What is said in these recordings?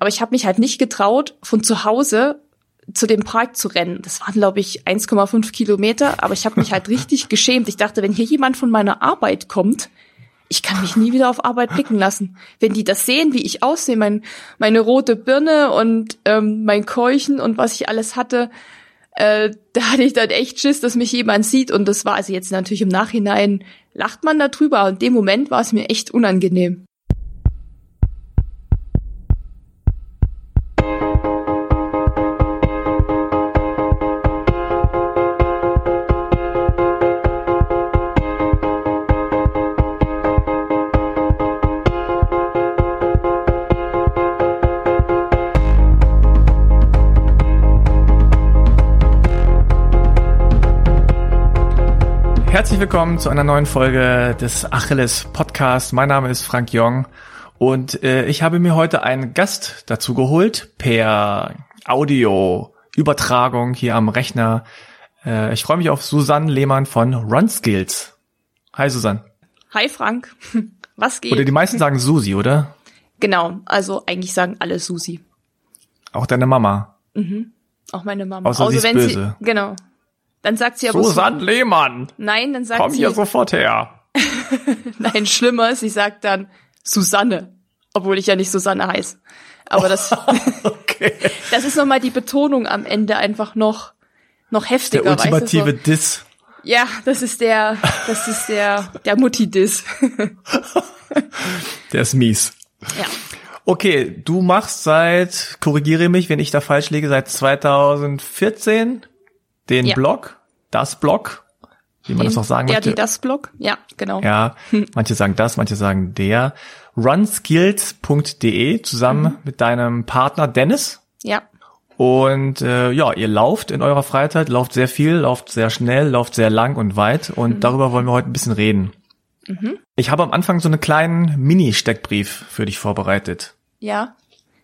aber ich habe mich halt nicht getraut, von zu Hause zu dem Park zu rennen. Das waren, glaube ich, 1,5 Kilometer, aber ich habe mich halt richtig geschämt. Ich dachte, wenn hier jemand von meiner Arbeit kommt, ich kann mich nie wieder auf Arbeit blicken lassen. Wenn die das sehen, wie ich aussehe, mein, meine rote Birne und ähm, mein Keuchen und was ich alles hatte, äh, da hatte ich dann echt Schiss, dass mich jemand sieht. Und das war also jetzt natürlich im Nachhinein, lacht man darüber. Und in dem Moment war es mir echt unangenehm. Herzlich willkommen zu einer neuen Folge des Achilles Podcast. Mein Name ist Frank Jong und äh, ich habe mir heute einen Gast dazu geholt per Audio Übertragung hier am Rechner. Äh, ich freue mich auf Susanne Lehmann von RunSkills. Hi Susanne. Hi Frank. Was geht? Oder die meisten sagen Susi, oder? Genau, also eigentlich sagen alle Susi. Auch deine Mama. Mhm. Auch meine Mama. Außer also sie ist wenn böse. sie genau. Dann sagt sie aber Susanne Lehmann. Nein, dann sagt Komm sie hier sofort her. Nein, schlimmer, sie sagt dann Susanne, obwohl ich ja nicht Susanne heiße. Aber das Okay. das ist nochmal die Betonung am Ende einfach noch noch heftiger, Der weißt du, ultimative so. Diss. Ja, das ist der das ist der der Mutti-Diss. Der ist mies. ja. Okay, du machst seit, korrigiere mich, wenn ich da falsch liege, seit 2014 den Ja. Blog, das Blog, wie man das auch sagen der, möchte. die, das Blog? Ja, genau. Ja, manche sagen das, manche sagen der. runskills.de zusammen Mhm. mit deinem Partner Dennis. Ja. Und äh, ja, ihr lauft in eurer Freizeit, lauft sehr viel, lauft sehr schnell, lauft sehr lang und weit. Und Mhm. darüber wollen wir heute ein bisschen reden. Ich habe am Anfang so einen kleinen Mini-Steckbrief für dich vorbereitet. Ja.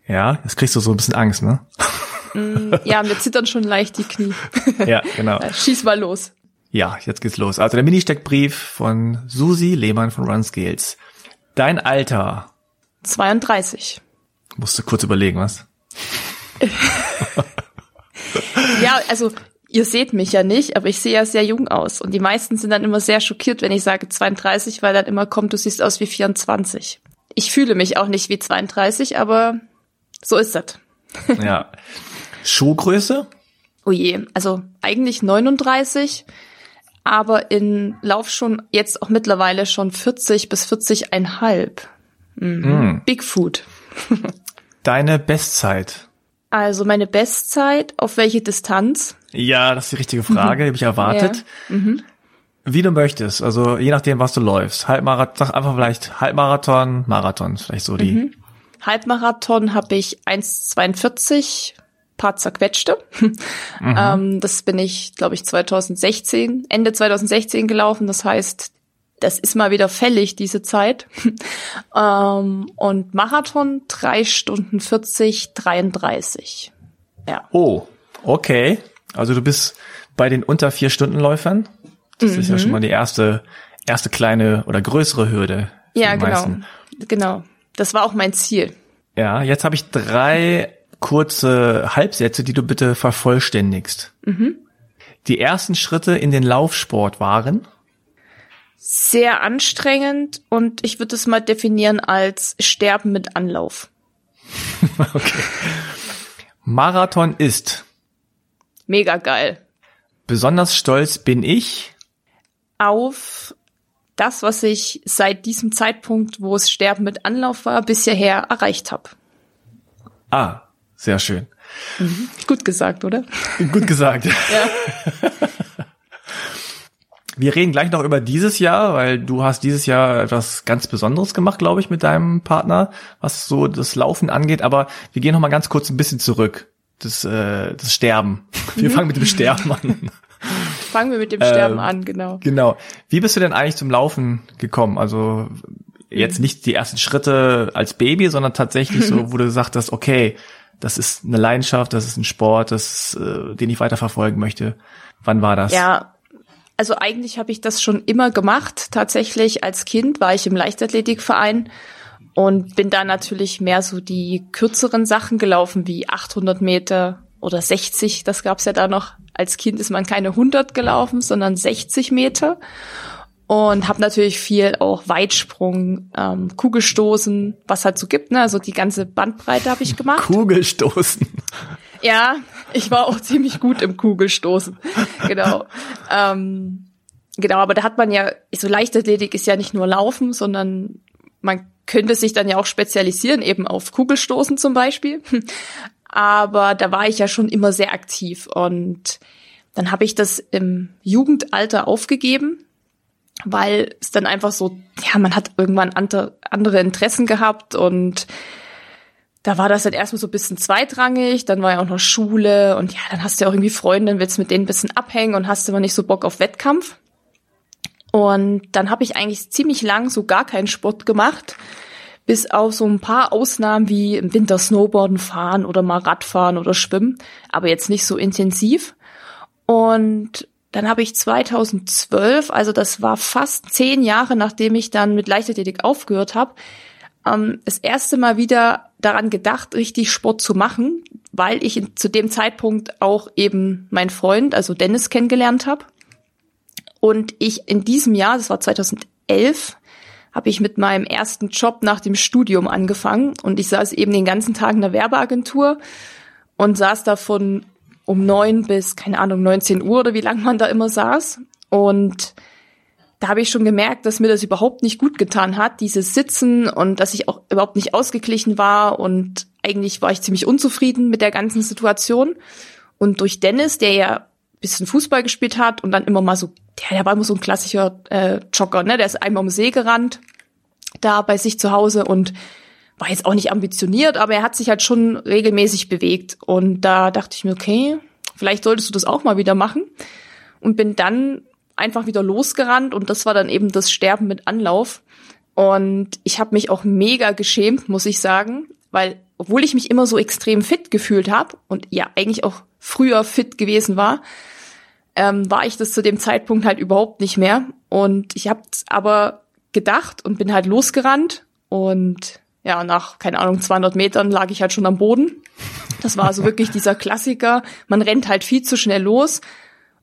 Ja, jetzt kriegst du so ein bisschen Angst, ne? Ja, mir zittern schon leicht die Knie. Ja, genau. Schieß mal los. Ja, jetzt geht's los. Also der Mini-Steckbrief von Susi Lehmann von RunScales. Dein Alter. 32. Musst du kurz überlegen, was? Ja, also ihr seht mich ja nicht, aber ich sehe ja sehr jung aus. Und die meisten sind dann immer sehr schockiert, wenn ich sage 32, weil dann immer kommt, du siehst aus wie 24. Ich fühle mich auch nicht wie 32, aber so ist das. Ja. Schuhgröße? Oh je, also eigentlich 39, aber in Lauf schon jetzt auch mittlerweile schon 40 bis 40,5. Mhm. Bigfoot. Deine Bestzeit? Also meine Bestzeit, auf welche Distanz? Ja, das ist die richtige Frage, die habe ich erwartet. Ja. Wie du möchtest, also je nachdem, was du läufst. Halbmarathon, sag einfach vielleicht Halbmarathon, Marathon, vielleicht so die. Halbmarathon habe ich 1,42, paar zerquetschte. ähm, das bin ich, glaube ich, 2016, Ende 2016 gelaufen. Das heißt, das ist mal wieder fällig, diese Zeit. ähm, und Marathon drei Stunden 40, 33. Ja. Oh, okay. Also du bist bei den unter vier Stunden Läufern. Das ist Mhm. ja schon mal die erste, erste kleine oder größere Hürde. Ja, genau. meisten. Genau. Das war auch mein Ziel. Ja, jetzt habe ich drei kurze Halbsätze, die du bitte vervollständigst. Mhm. Die ersten Schritte in den Laufsport waren. Sehr anstrengend und ich würde es mal definieren als Sterben mit Anlauf. Marathon ist. Mega geil. Besonders stolz bin ich. auf das, was ich seit diesem Zeitpunkt, wo es Sterben mit Anlauf war, bisher her erreicht habe. Ah, sehr schön. Gut gesagt, oder? Gut gesagt. Ja. Wir reden gleich noch über dieses Jahr, weil du hast dieses Jahr etwas ganz Besonderes gemacht, glaube ich, mit deinem Partner, was so das Laufen angeht. Aber wir gehen noch mal ganz kurz ein bisschen zurück. Das, äh, das Sterben. Wir fangen mit dem Sterben an. Fangen wir mit dem Sterben Ähm, an, genau. Genau. Wie bist du denn eigentlich zum Laufen gekommen? Also jetzt nicht die ersten Schritte als Baby, sondern tatsächlich so, wo du gesagt hast, okay, das ist eine Leidenschaft, das ist ein Sport, das, äh, den ich weiterverfolgen möchte. Wann war das? Ja, also eigentlich habe ich das schon immer gemacht. Tatsächlich als Kind war ich im Leichtathletikverein und bin da natürlich mehr so die kürzeren Sachen gelaufen, wie 800 Meter oder 60. Das gab's ja da noch. Als Kind ist man keine 100 gelaufen, sondern 60 Meter. Und habe natürlich viel auch Weitsprung, ähm, Kugelstoßen, was halt so gibt. Ne? Also die ganze Bandbreite habe ich gemacht. Kugelstoßen. Ja, ich war auch ziemlich gut im Kugelstoßen. Genau. Ähm, genau, aber da hat man ja, so Leichtathletik ist ja nicht nur Laufen, sondern man könnte sich dann ja auch spezialisieren, eben auf Kugelstoßen zum Beispiel. Aber da war ich ja schon immer sehr aktiv und dann habe ich das im Jugendalter aufgegeben, weil es dann einfach so, ja, man hat irgendwann andere Interessen gehabt und da war das dann erstmal so ein bisschen zweitrangig, dann war ja auch noch Schule und ja, dann hast du ja auch irgendwie Freunde, dann willst du mit denen ein bisschen abhängen und hast immer nicht so Bock auf Wettkampf. Und dann habe ich eigentlich ziemlich lang so gar keinen Sport gemacht, bis auf so ein paar Ausnahmen wie im Winter Snowboarden fahren oder mal Radfahren oder Schwimmen, aber jetzt nicht so intensiv. Und dann habe ich 2012, also das war fast zehn Jahre, nachdem ich dann mit Leichtathletik aufgehört habe, ähm, das erste Mal wieder daran gedacht, richtig Sport zu machen, weil ich zu dem Zeitpunkt auch eben meinen Freund, also Dennis, kennengelernt habe. Und ich in diesem Jahr, das war 2011, habe ich mit meinem ersten Job nach dem Studium angefangen und ich saß eben den ganzen Tag in der Werbeagentur und saß da von um neun bis, keine Ahnung, 19 Uhr oder wie lange man da immer saß. Und da habe ich schon gemerkt, dass mir das überhaupt nicht gut getan hat, dieses Sitzen und dass ich auch überhaupt nicht ausgeglichen war und eigentlich war ich ziemlich unzufrieden mit der ganzen Situation. Und durch Dennis, der ja bisschen Fußball gespielt hat und dann immer mal so, der, der war immer so ein klassischer äh, Jogger, ne? Der ist einmal um See gerannt, da bei sich zu Hause und war jetzt auch nicht ambitioniert, aber er hat sich halt schon regelmäßig bewegt. Und da dachte ich mir, okay, vielleicht solltest du das auch mal wieder machen. Und bin dann einfach wieder losgerannt und das war dann eben das Sterben mit Anlauf. Und ich habe mich auch mega geschämt, muss ich sagen, weil obwohl ich mich immer so extrem fit gefühlt habe und ja eigentlich auch früher fit gewesen war, ähm, war ich das zu dem Zeitpunkt halt überhaupt nicht mehr. Und ich habe aber gedacht und bin halt losgerannt und ja, nach, keine Ahnung, 200 Metern lag ich halt schon am Boden. Das war so wirklich dieser Klassiker. Man rennt halt viel zu schnell los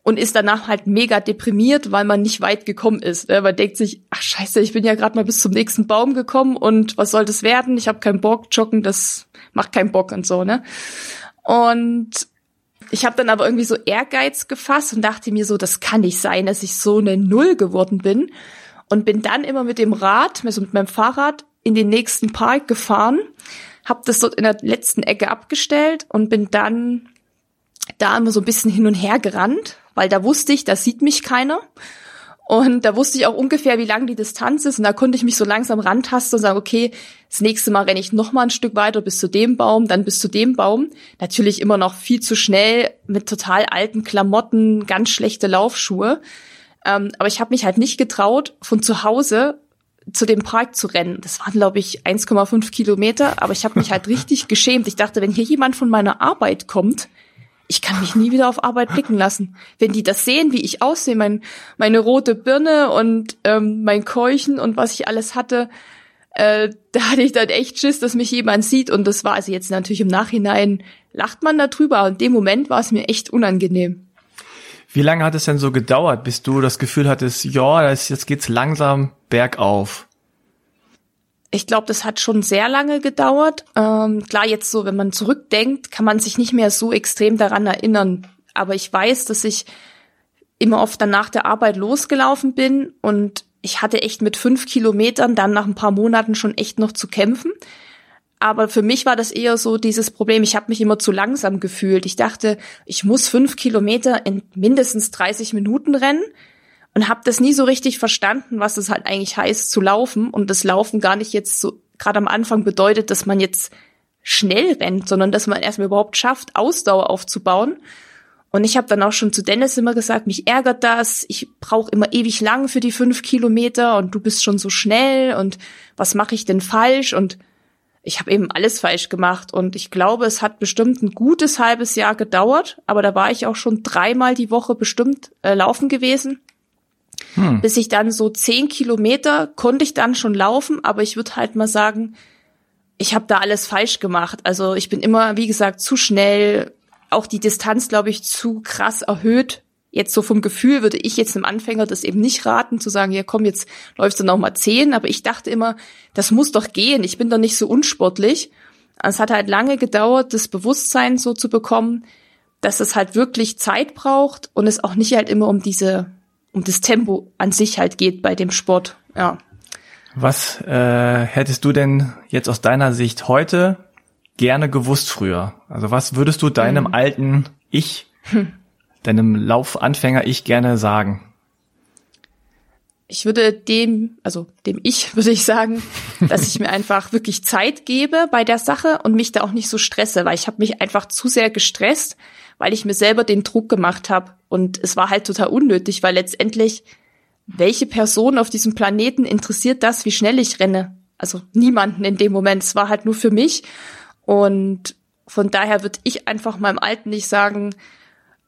und ist danach halt mega deprimiert, weil man nicht weit gekommen ist. Ne? Man denkt sich, ach scheiße, ich bin ja gerade mal bis zum nächsten Baum gekommen und was soll das werden? Ich habe keinen Bock, joggen, das macht keinen Bock und so, ne? Und ich habe dann aber irgendwie so Ehrgeiz gefasst und dachte mir so, das kann nicht sein, dass ich so eine Null geworden bin. Und bin dann immer mit dem Rad, also mit meinem Fahrrad, in den nächsten Park gefahren, habe das dort in der letzten Ecke abgestellt und bin dann da immer so ein bisschen hin und her gerannt, weil da wusste ich, da sieht mich keiner. Und da wusste ich auch ungefähr, wie lang die Distanz ist. Und da konnte ich mich so langsam rantasten und sagen, okay, das nächste Mal renne ich noch mal ein Stück weiter bis zu dem Baum, dann bis zu dem Baum. Natürlich immer noch viel zu schnell mit total alten Klamotten, ganz schlechte Laufschuhe. Ähm, aber ich habe mich halt nicht getraut, von zu Hause zu dem Park zu rennen. Das waren, glaube ich, 1,5 Kilometer. Aber ich habe mich halt richtig geschämt. Ich dachte, wenn hier jemand von meiner Arbeit kommt, ich kann mich nie wieder auf Arbeit blicken lassen. Wenn die das sehen, wie ich aussehe, mein, meine rote Birne und ähm, mein Keuchen und was ich alles hatte, äh, da hatte ich dann echt Schiss, dass mich jemand sieht. Und das war also jetzt natürlich im Nachhinein, lacht man darüber. Und in dem Moment war es mir echt unangenehm. Wie lange hat es denn so gedauert, bis du das Gefühl hattest, ja, jetzt geht's langsam bergauf? Ich glaube, das hat schon sehr lange gedauert. Ähm, klar, jetzt so, wenn man zurückdenkt, kann man sich nicht mehr so extrem daran erinnern. Aber ich weiß, dass ich immer oft dann nach der Arbeit losgelaufen bin und ich hatte echt mit fünf Kilometern dann nach ein paar Monaten schon echt noch zu kämpfen. Aber für mich war das eher so dieses Problem, ich habe mich immer zu langsam gefühlt. Ich dachte, ich muss fünf Kilometer in mindestens 30 Minuten rennen und habe das nie so richtig verstanden, was es halt eigentlich heißt zu laufen und das Laufen gar nicht jetzt so gerade am Anfang bedeutet, dass man jetzt schnell rennt, sondern dass man erstmal überhaupt schafft, Ausdauer aufzubauen. Und ich habe dann auch schon zu Dennis immer gesagt, mich ärgert das, ich brauche immer ewig lang für die fünf Kilometer und du bist schon so schnell und was mache ich denn falsch? Und ich habe eben alles falsch gemacht und ich glaube, es hat bestimmt ein gutes halbes Jahr gedauert, aber da war ich auch schon dreimal die Woche bestimmt äh, laufen gewesen hm. bis ich dann so zehn Kilometer konnte ich dann schon laufen, aber ich würde halt mal sagen, ich habe da alles falsch gemacht. Also ich bin immer, wie gesagt, zu schnell, auch die Distanz, glaube ich, zu krass erhöht. Jetzt so vom Gefühl würde ich jetzt einem Anfänger das eben nicht raten, zu sagen, ja komm, jetzt läufst du noch mal zehn. Aber ich dachte immer, das muss doch gehen. Ich bin doch nicht so unsportlich. Es hat halt lange gedauert, das Bewusstsein so zu bekommen, dass es halt wirklich Zeit braucht und es auch nicht halt immer um diese, um das Tempo an sich halt geht bei dem Sport. Ja. Was äh, hättest du denn jetzt aus deiner Sicht heute gerne gewusst früher? Also was würdest du deinem hm. alten Ich, hm. deinem Laufanfänger Ich gerne sagen? Ich würde dem, also dem Ich würde ich sagen, dass ich mir einfach wirklich Zeit gebe bei der Sache und mich da auch nicht so stresse, weil ich habe mich einfach zu sehr gestresst, weil ich mir selber den Druck gemacht habe und es war halt total unnötig, weil letztendlich welche Person auf diesem Planeten interessiert das, wie schnell ich renne? Also niemanden in dem Moment. Es war halt nur für mich. Und von daher würde ich einfach meinem Alten nicht sagen,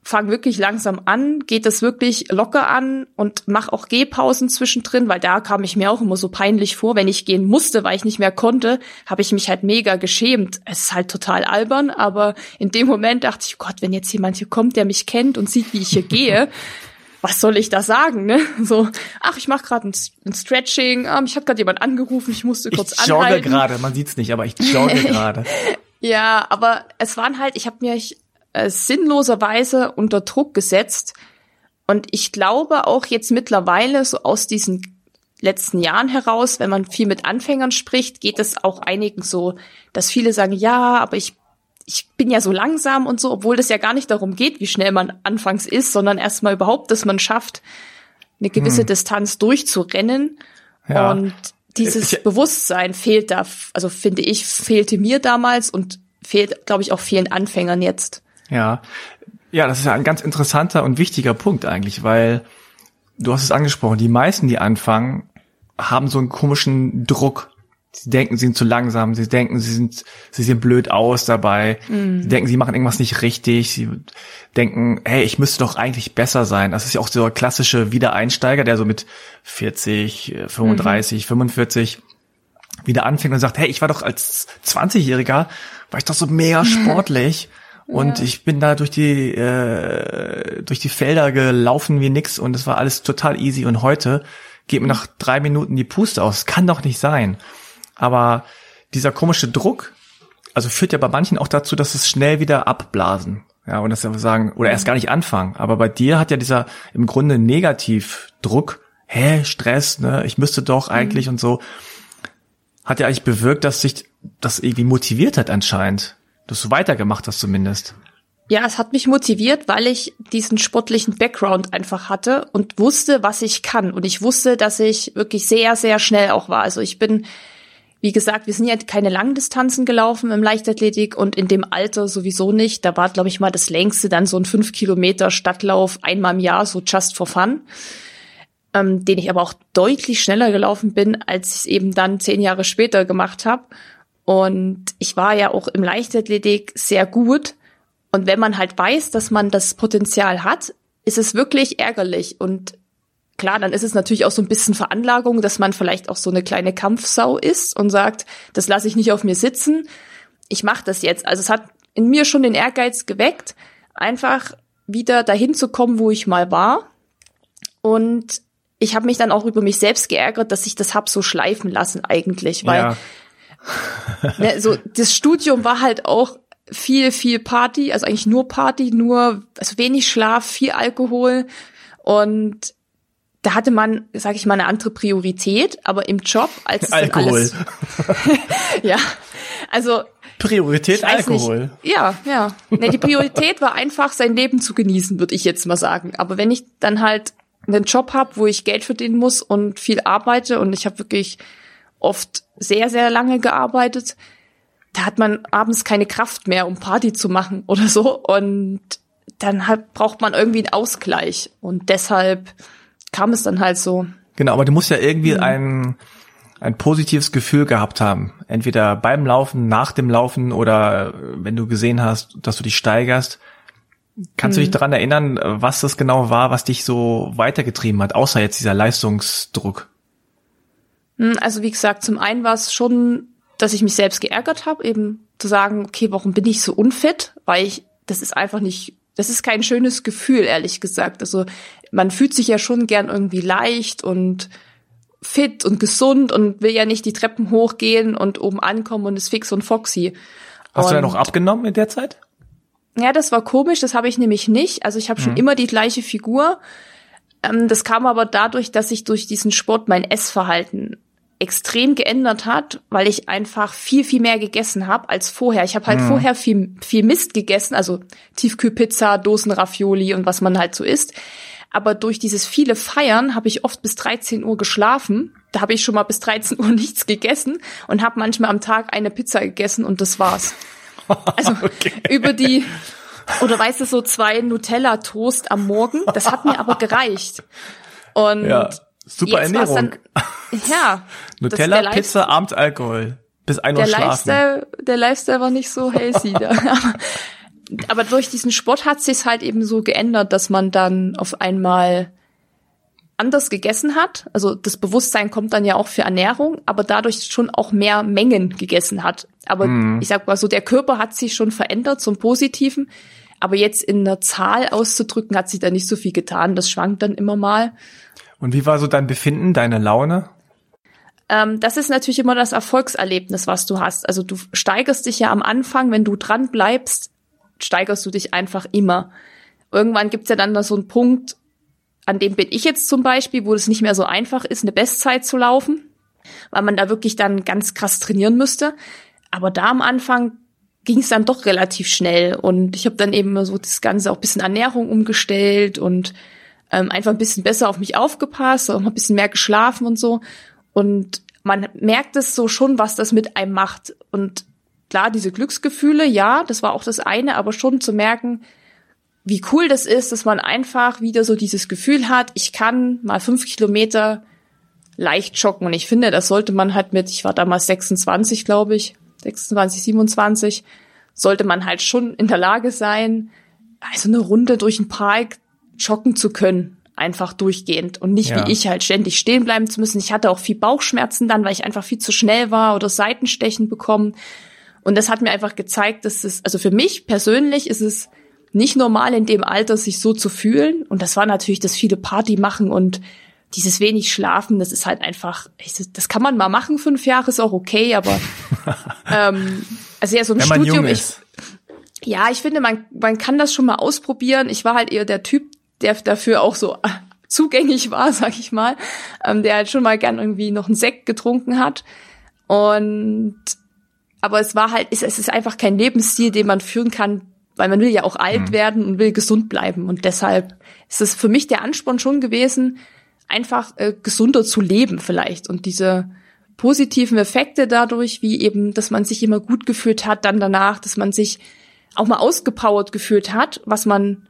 fang wirklich langsam an, geht das wirklich locker an und mach auch Gehpausen zwischendrin, weil da kam ich mir auch immer so peinlich vor, wenn ich gehen musste, weil ich nicht mehr konnte, habe ich mich halt mega geschämt. Es ist halt total albern, aber in dem Moment dachte ich, Gott, wenn jetzt jemand hier kommt, der mich kennt und sieht, wie ich hier gehe, was soll ich da sagen, ne? So, ach, ich mache gerade ein, ein, Stretching, ah, mich hat gerade jemand angerufen, ich musste kurz ich anhalten. Ich jogge gerade, man sieht's nicht, aber ich jogge gerade. ja, aber es waren halt, ich habe mir äh, sinnloserweise unter Druck gesetzt und ich glaube auch jetzt mittlerweile so aus diesen letzten Jahren heraus, wenn man viel mit Anfängern spricht, geht es auch einigen so, dass viele sagen, ja, aber ich ich bin ja so langsam und so, obwohl das ja gar nicht darum geht, wie schnell man anfangs ist, sondern erstmal überhaupt, dass man schafft, eine gewisse hm. Distanz durchzurennen. Ja. Und dieses ich, Bewusstsein fehlt da, also finde ich, fehlte mir damals und fehlt, glaube ich, auch vielen Anfängern jetzt. Ja. Ja, das ist ja ein ganz interessanter und wichtiger Punkt eigentlich, weil du hast es angesprochen, die meisten, die anfangen, haben so einen komischen Druck Sie denken, sie sind zu langsam. Sie denken, sie sind, sie sehen blöd aus dabei. Mm. Sie denken, sie machen irgendwas nicht richtig. Sie denken, hey, ich müsste doch eigentlich besser sein. Das ist ja auch so der klassische Wiedereinsteiger, der so mit 40, 35, mhm. 45 wieder anfängt und sagt, hey, ich war doch als 20-Jähriger, war ich doch so mega sportlich. Und ja. ich bin da durch die äh, durch die Felder gelaufen wie nix und es war alles total easy. Und heute geht mir nach drei Minuten die Puste aus. Kann doch nicht sein. Aber dieser komische Druck, also führt ja bei manchen auch dazu, dass es schnell wieder abblasen. Ja, und das sagen, oder erst gar nicht anfangen. Aber bei dir hat ja dieser im Grunde Negativdruck, hä, Stress, ne, ich müsste doch eigentlich mhm. und so, hat ja eigentlich bewirkt, dass sich das irgendwie motiviert hat anscheinend. Dass du weitergemacht hast zumindest. Ja, es hat mich motiviert, weil ich diesen sportlichen Background einfach hatte und wusste, was ich kann. Und ich wusste, dass ich wirklich sehr, sehr schnell auch war. Also ich bin wie gesagt, wir sind ja keine Langdistanzen gelaufen im Leichtathletik und in dem Alter sowieso nicht. Da war, glaube ich, mal das längste dann so ein fünf Kilometer Stadtlauf einmal im Jahr, so just for fun. Ähm, den ich aber auch deutlich schneller gelaufen bin, als ich es eben dann zehn Jahre später gemacht habe. Und ich war ja auch im Leichtathletik sehr gut. Und wenn man halt weiß, dass man das Potenzial hat, ist es wirklich ärgerlich. Und Klar, dann ist es natürlich auch so ein bisschen Veranlagung, dass man vielleicht auch so eine kleine Kampfsau ist und sagt, das lasse ich nicht auf mir sitzen. Ich mache das jetzt. Also es hat in mir schon den Ehrgeiz geweckt, einfach wieder dahin zu kommen, wo ich mal war. Und ich habe mich dann auch über mich selbst geärgert, dass ich das hab so schleifen lassen eigentlich, weil ja. ne, so das Studium war halt auch viel viel Party, also eigentlich nur Party, nur also wenig Schlaf, viel Alkohol und da hatte man, sage ich mal, eine andere Priorität, aber im Job als Alkohol. Ja, also Priorität Alkohol. Nicht. Ja, ja. Nee, die Priorität war einfach, sein Leben zu genießen, würde ich jetzt mal sagen. Aber wenn ich dann halt einen Job habe, wo ich Geld verdienen muss und viel arbeite und ich habe wirklich oft sehr, sehr lange gearbeitet, da hat man abends keine Kraft mehr, um Party zu machen oder so. Und dann halt braucht man irgendwie einen Ausgleich. Und deshalb kam es dann halt so. Genau, aber du musst ja irgendwie mhm. ein, ein positives Gefühl gehabt haben. Entweder beim Laufen, nach dem Laufen oder wenn du gesehen hast, dass du dich steigerst. Kannst du dich daran erinnern, was das genau war, was dich so weitergetrieben hat, außer jetzt dieser Leistungsdruck? Hm, also wie gesagt, zum einen war es schon, dass ich mich selbst geärgert habe, eben zu sagen, okay, warum bin ich so unfit? Weil ich, das ist einfach nicht, das ist kein schönes Gefühl, ehrlich gesagt. Also man fühlt sich ja schon gern irgendwie leicht und fit und gesund und will ja nicht die Treppen hochgehen und oben ankommen und ist fix und foxy. Hast und, du ja noch abgenommen in der Zeit? Ja, das war komisch, das habe ich nämlich nicht. Also ich habe schon mhm. immer die gleiche Figur. Ähm, das kam aber dadurch, dass sich durch diesen Sport mein Essverhalten extrem geändert hat, weil ich einfach viel, viel mehr gegessen habe als vorher. Ich habe halt mhm. vorher viel, viel Mist gegessen, also Tiefkühlpizza, Dosenravioli und was man halt so isst. Aber durch dieses viele Feiern habe ich oft bis 13 Uhr geschlafen. Da habe ich schon mal bis 13 Uhr nichts gegessen und habe manchmal am Tag eine Pizza gegessen und das war's. Also okay. über die oder weißt du so zwei Nutella Toast am Morgen, das hat mir aber gereicht. Und ja, super Ernährung. Dann, ja, Nutella, Pizza, abends Alkohol. Bis ein Uhr der schlafen. Lifestyle, der Lifestyle war nicht so healthy da. aber durch diesen Sport hat sich halt eben so geändert, dass man dann auf einmal anders gegessen hat. Also das Bewusstsein kommt dann ja auch für Ernährung, aber dadurch schon auch mehr Mengen gegessen hat. Aber mhm. ich sag mal so, der Körper hat sich schon verändert zum Positiven. Aber jetzt in einer Zahl auszudrücken, hat sich da nicht so viel getan. Das schwankt dann immer mal. Und wie war so dein Befinden, deine Laune? Ähm, das ist natürlich immer das Erfolgserlebnis, was du hast. Also du steigerst dich ja am Anfang, wenn du dran bleibst, steigerst du dich einfach immer. Irgendwann gibt's ja dann da so einen Punkt, an dem bin ich jetzt zum Beispiel, wo es nicht mehr so einfach ist, eine Bestzeit zu laufen, weil man da wirklich dann ganz krass trainieren müsste. Aber da am Anfang ging es dann doch relativ schnell und ich habe dann eben so das Ganze auch bisschen Ernährung umgestellt und ähm, einfach ein bisschen besser auf mich aufgepasst, auch ein bisschen mehr geschlafen und so. Und man merkt es so schon, was das mit einem macht. Und klar, diese Glücksgefühle, ja, das war auch das eine, aber schon zu merken, wie cool das ist, dass man einfach wieder so dieses Gefühl hat, ich kann mal fünf Kilometer leicht joggen. Und ich finde, das sollte man halt mit, ich war damals 26, glaube ich, 26, 27, sollte man halt schon in der Lage sein, also eine Runde durch den Park joggen zu können. Einfach durchgehend und nicht ja. wie ich halt ständig stehen bleiben zu müssen. Ich hatte auch viel Bauchschmerzen dann, weil ich einfach viel zu schnell war oder Seitenstechen bekommen. Und das hat mir einfach gezeigt, dass es, also für mich persönlich ist es nicht normal in dem Alter, sich so zu fühlen. Und das war natürlich das viele Party machen und dieses wenig Schlafen, das ist halt einfach, das kann man mal machen, fünf Jahre ist auch okay, aber ähm, also ja, so im Wenn Studium, ich, ja, ich finde, man, man kann das schon mal ausprobieren. Ich war halt eher der Typ, der dafür auch so zugänglich war, sag ich mal, ähm, der halt schon mal gern irgendwie noch einen Sekt getrunken hat. Und aber es war halt, es, es ist einfach kein Lebensstil, den man führen kann, weil man will ja auch alt mhm. werden und will gesund bleiben. Und deshalb ist es für mich der Ansporn schon gewesen, einfach äh, gesunder zu leben vielleicht und diese positiven Effekte dadurch, wie eben, dass man sich immer gut gefühlt hat, dann danach, dass man sich auch mal ausgepowert gefühlt hat, was man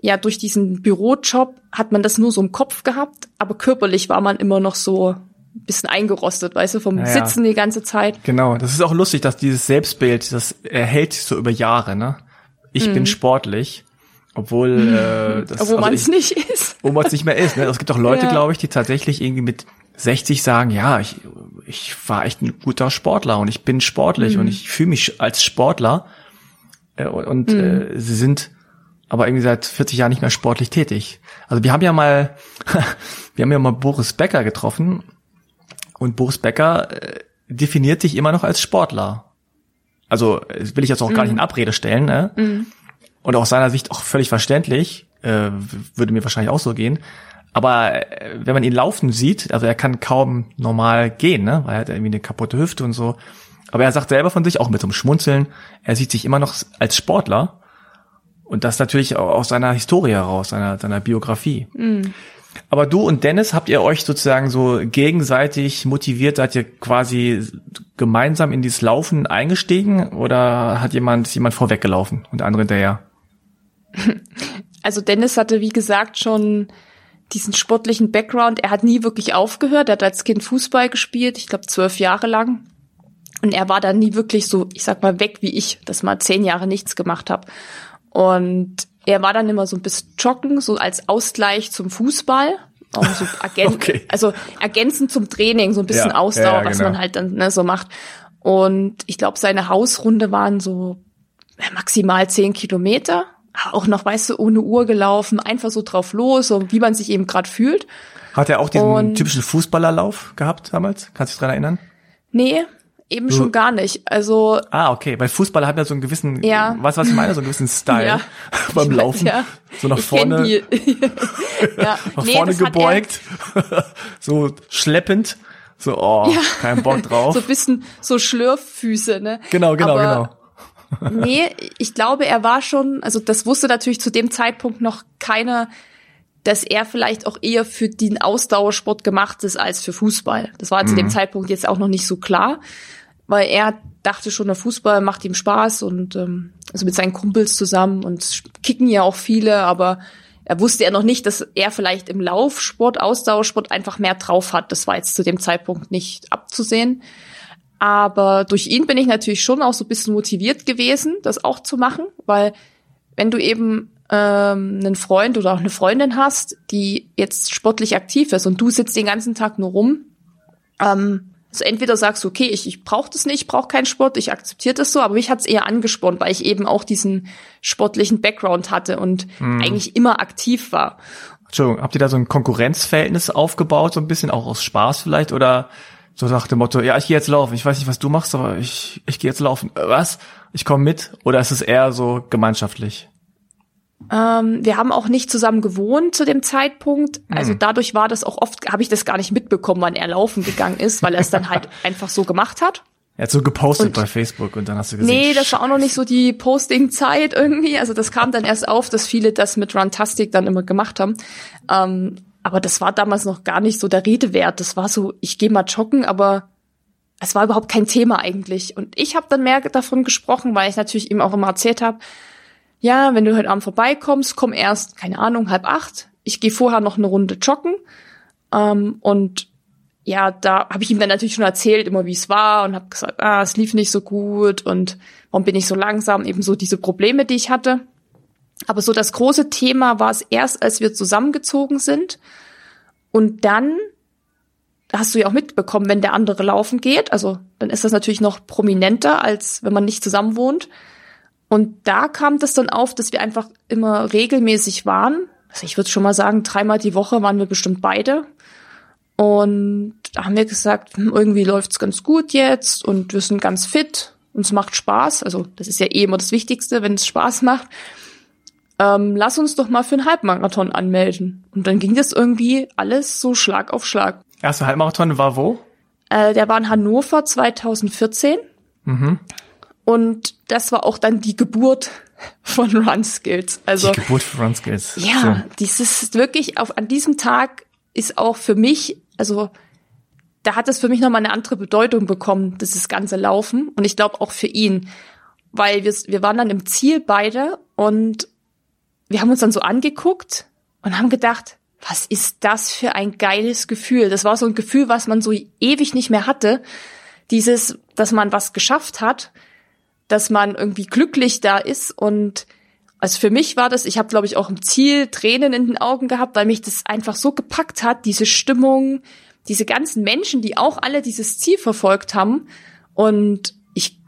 ja durch diesen Bürojob hat man das nur so im Kopf gehabt, aber körperlich war man immer noch so ein bisschen eingerostet, weißt du, vom ja, Sitzen die ganze Zeit. Genau, das ist auch lustig, dass dieses Selbstbild, das erhält sich so über Jahre, ne? Ich mhm. bin sportlich obwohl, äh, das, obwohl also man es nicht ist. Wo man es nicht mehr ist. Ne? Es gibt auch Leute, ja. glaube ich, die tatsächlich irgendwie mit 60 sagen, ja, ich, ich war echt ein guter Sportler und ich bin sportlich mhm. und ich fühle mich als Sportler. Äh, und mhm. äh, sie sind aber irgendwie seit 40 Jahren nicht mehr sportlich tätig. Also wir haben ja mal, wir haben ja mal Boris Becker getroffen und Boris Becker äh, definiert sich immer noch als Sportler. Also will ich jetzt auch mhm. gar nicht in Abrede stellen, ne? Mhm und aus seiner Sicht auch völlig verständlich, äh, würde mir wahrscheinlich auch so gehen. Aber äh, wenn man ihn laufen sieht, also er kann kaum normal gehen, ne? weil er hat irgendwie eine kaputte Hüfte und so. Aber er sagt selber von sich, auch mit so einem Schmunzeln, er sieht sich immer noch als Sportler. Und das natürlich auch aus seiner Historie heraus, seiner, seiner Biografie. Mhm. Aber du und Dennis, habt ihr euch sozusagen so gegenseitig motiviert, seid ihr quasi gemeinsam in dieses Laufen eingestiegen oder hat jemand, jemand vorweggelaufen und der andere hinterher? Also Dennis hatte, wie gesagt, schon diesen sportlichen Background. Er hat nie wirklich aufgehört. Er hat als Kind Fußball gespielt, ich glaube zwölf Jahre lang. Und er war dann nie wirklich so, ich sag mal, weg wie ich, dass mal zehn Jahre nichts gemacht habe. Und er war dann immer so ein bisschen joggen, so als Ausgleich zum Fußball. Auch so ergän Okay. Also ergänzend zum Training, so ein bisschen Ja, Ausdauer, ja, was genau. man halt dann ne, so macht. Und ich glaube, seine Hausrunde waren so maximal zehn Kilometer. Auch noch, weißt du, ohne Uhr gelaufen, einfach so drauf los, so wie man sich eben gerade fühlt. Hat er auch diesen Und- typischen Fußballerlauf gehabt damals? Kannst du dich dran erinnern? Nee, eben schon gar nicht. Also Ah, okay. Weil Fußballer haben ja so einen gewissen, Ja. du, was ich meine? So einen gewissen Style Ja. beim Ich weiß, Laufen. ja. So nach ich vorne, ja. nach nee, vorne gebeugt. so schleppend. So, oh, kein Bock drauf. so ein bisschen so Schlürffüße, ne? genau, genau, Aber genau. Nee, ich glaube, er war schon, also das wusste natürlich zu dem Zeitpunkt noch keiner, dass er vielleicht auch eher für den Ausdauersport gemacht ist als für Fußball. Das war zu Mhm. dem Zeitpunkt jetzt auch noch nicht so klar, weil er dachte schon, der Fußball macht ihm Spaß und ähm, also mit seinen Kumpels zusammen und kicken ja auch viele, aber er wusste ja noch nicht, dass er vielleicht im Laufsport, Ausdauersport einfach mehr drauf hat. Das war jetzt zu dem Zeitpunkt nicht abzusehen. Aber durch ihn bin ich natürlich schon auch so ein bisschen motiviert gewesen, das auch zu machen, weil wenn du eben ähm, einen Freund oder auch eine Freundin hast, die jetzt sportlich aktiv ist und du sitzt den ganzen Tag nur rum, ähm, also entweder sagst du, okay, ich, ich brauche das nicht, ich brauche keinen Sport, ich akzeptiere das so, aber mich hat's eher angespornt, weil ich eben auch diesen sportlichen Background hatte und eigentlich immer aktiv war. Entschuldigung, habt ihr da so ein Konkurrenzverhältnis aufgebaut, so ein bisschen auch aus Spaß vielleicht? Oder so nach dem Motto, ja, ich gehe jetzt laufen, ich weiß nicht, was du machst, aber ich, ich gehe jetzt laufen. Äh, Was? Ich komme mit? Oder ist es eher so gemeinschaftlich? Ähm, wir haben auch nicht zusammen gewohnt zu dem Zeitpunkt. Also dadurch war das auch oft, habe ich das gar nicht mitbekommen, wann er laufen gegangen ist, weil er es dann halt einfach so gemacht hat. Er hat so gepostet Und- bei Facebook und dann hast du gesehen. Nee, das war auch noch nicht so die Posting-Zeit irgendwie. Also das kam dann erst auf, dass viele das mit Runtastic dann immer gemacht haben. Ähm, aber das war damals noch gar nicht so der Rede wert. Das war so, ich gehe mal joggen, aber es war überhaupt kein Thema eigentlich. Und ich habe dann mehr davon gesprochen, weil ich natürlich ihm auch immer erzählt habe, ja, wenn du heute Abend vorbeikommst, komm erst, keine Ahnung, halb acht. Ich gehe vorher noch eine Runde joggen. Ähm, und ja, da habe ich ihm dann natürlich schon erzählt, immer wie es war und habe gesagt, ah, es lief nicht so gut und warum bin ich so langsam, eben so diese Probleme, die ich hatte. Aber so das große Thema war es erst, als wir zusammengezogen sind und dann hast du ja auch mitbekommen, wenn der andere laufen geht, also dann ist das natürlich noch prominenter, als wenn man nicht zusammen wohnt. Und da kam das dann auf, dass wir einfach immer regelmäßig waren. Also ich würde schon mal sagen, dreimal die Woche waren wir bestimmt beide. Und da haben wir gesagt, hm, irgendwie läuft's ganz gut jetzt und wir sind ganz fit, uns macht Spaß. Also das ist ja eh immer das Wichtigste, wenn es Spaß macht. Ähm, lass uns doch mal für einen Halbmarathon anmelden. Und dann ging das irgendwie alles so Schlag auf Schlag. Erste Halbmarathon war wo? Äh, der war in Hannover 2014. Und das war auch dann die Geburt von Run Skills. Also Die Geburt für Run Skills. ja, So. dieses wirklich auf an diesem Tag ist auch für mich, also da hat es für mich nochmal eine andere Bedeutung bekommen, dieses ganze Laufen und ich glaube auch für ihn, weil wir wir waren dann im Ziel beide und wir haben uns dann so angeguckt und haben gedacht, was ist das für ein geiles Gefühl? Das war so ein Gefühl, was man so ewig nicht mehr hatte. Dieses, dass man was geschafft hat, dass man irgendwie glücklich da ist. Und also für mich war das, ich habe glaube ich auch im Ziel Tränen in den Augen gehabt, weil mich das einfach so gepackt hat, diese Stimmung, diese ganzen Menschen, die auch alle dieses Ziel verfolgt haben. Und ich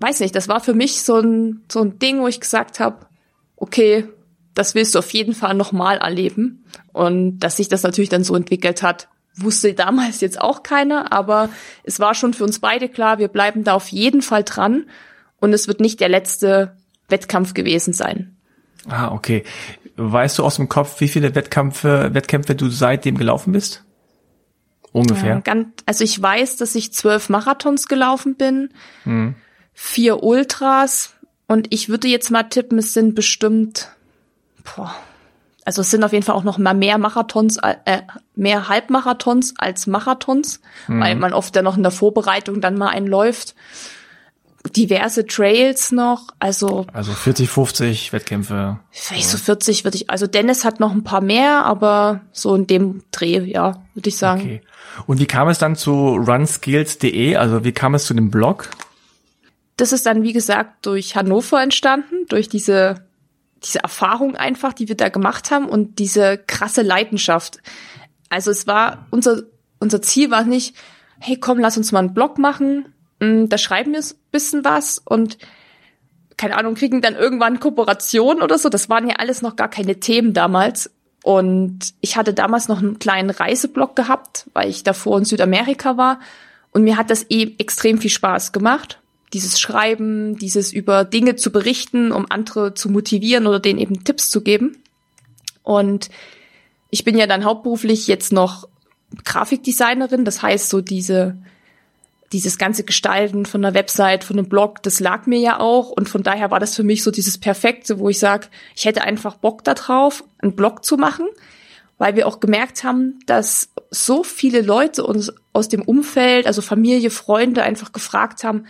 weiß nicht, das war für mich so ein so ein Ding, wo ich gesagt habe, okay, das willst du auf jeden Fall nochmal erleben. Und dass sich das natürlich dann so entwickelt hat, wusste damals jetzt auch keiner, aber es war schon für uns beide klar, wir bleiben da auf jeden Fall dran und es wird nicht der letzte Wettkampf gewesen sein. Ah, okay. Weißt du aus dem Kopf, wie viele Wettkämpfe, Wettkämpfe du seitdem gelaufen bist? Ungefähr. Ja, ganz, also ich weiß, dass ich zwölf Marathons gelaufen bin, vier Ultras und ich würde jetzt mal tippen, es sind bestimmt, boah, also es sind auf jeden Fall auch noch mal mehr Marathons, äh, mehr Halbmarathons als Marathons, weil man oft ja noch in der Vorbereitung dann mal einen läuft. Diverse Trails noch, also Also 40, 50 Wettkämpfe. vielleicht so 40 würde ich, also Dennis hat noch ein paar mehr, aber so in dem Dreh, ja, würde ich sagen. Okay. Und wie kam es dann zu runskills.de? Also wie kam es zu dem Blog? Das ist dann, wie gesagt, durch Hannover entstanden, durch diese, diese Erfahrung einfach, die wir da gemacht haben und diese krasse Leidenschaft. Also es war unser unser Ziel war nicht, hey komm, lass uns mal einen Blog machen, hm, da schreiben wir ein bisschen was und keine Ahnung, kriegen dann irgendwann Kooperation oder so. Das waren ja alles noch gar keine Themen damals. Und ich hatte damals noch einen kleinen Reiseblog gehabt, weil ich davor in Südamerika war. Und mir hat das eh extrem viel Spaß gemacht. Dieses Schreiben, dieses über Dinge zu berichten, um andere zu motivieren oder denen eben Tipps zu geben. Und ich bin ja dann hauptberuflich jetzt noch Grafikdesignerin. Das heißt, so diese dieses ganze Gestalten von einer Website, von einem Blog, das lag mir ja auch. Und von daher war das für mich so dieses Perfekte, wo ich sage, ich hätte einfach Bock darauf, einen Blog zu machen, weil wir auch gemerkt haben, dass so viele Leute uns aus dem Umfeld, also Familie, Freunde, einfach gefragt haben,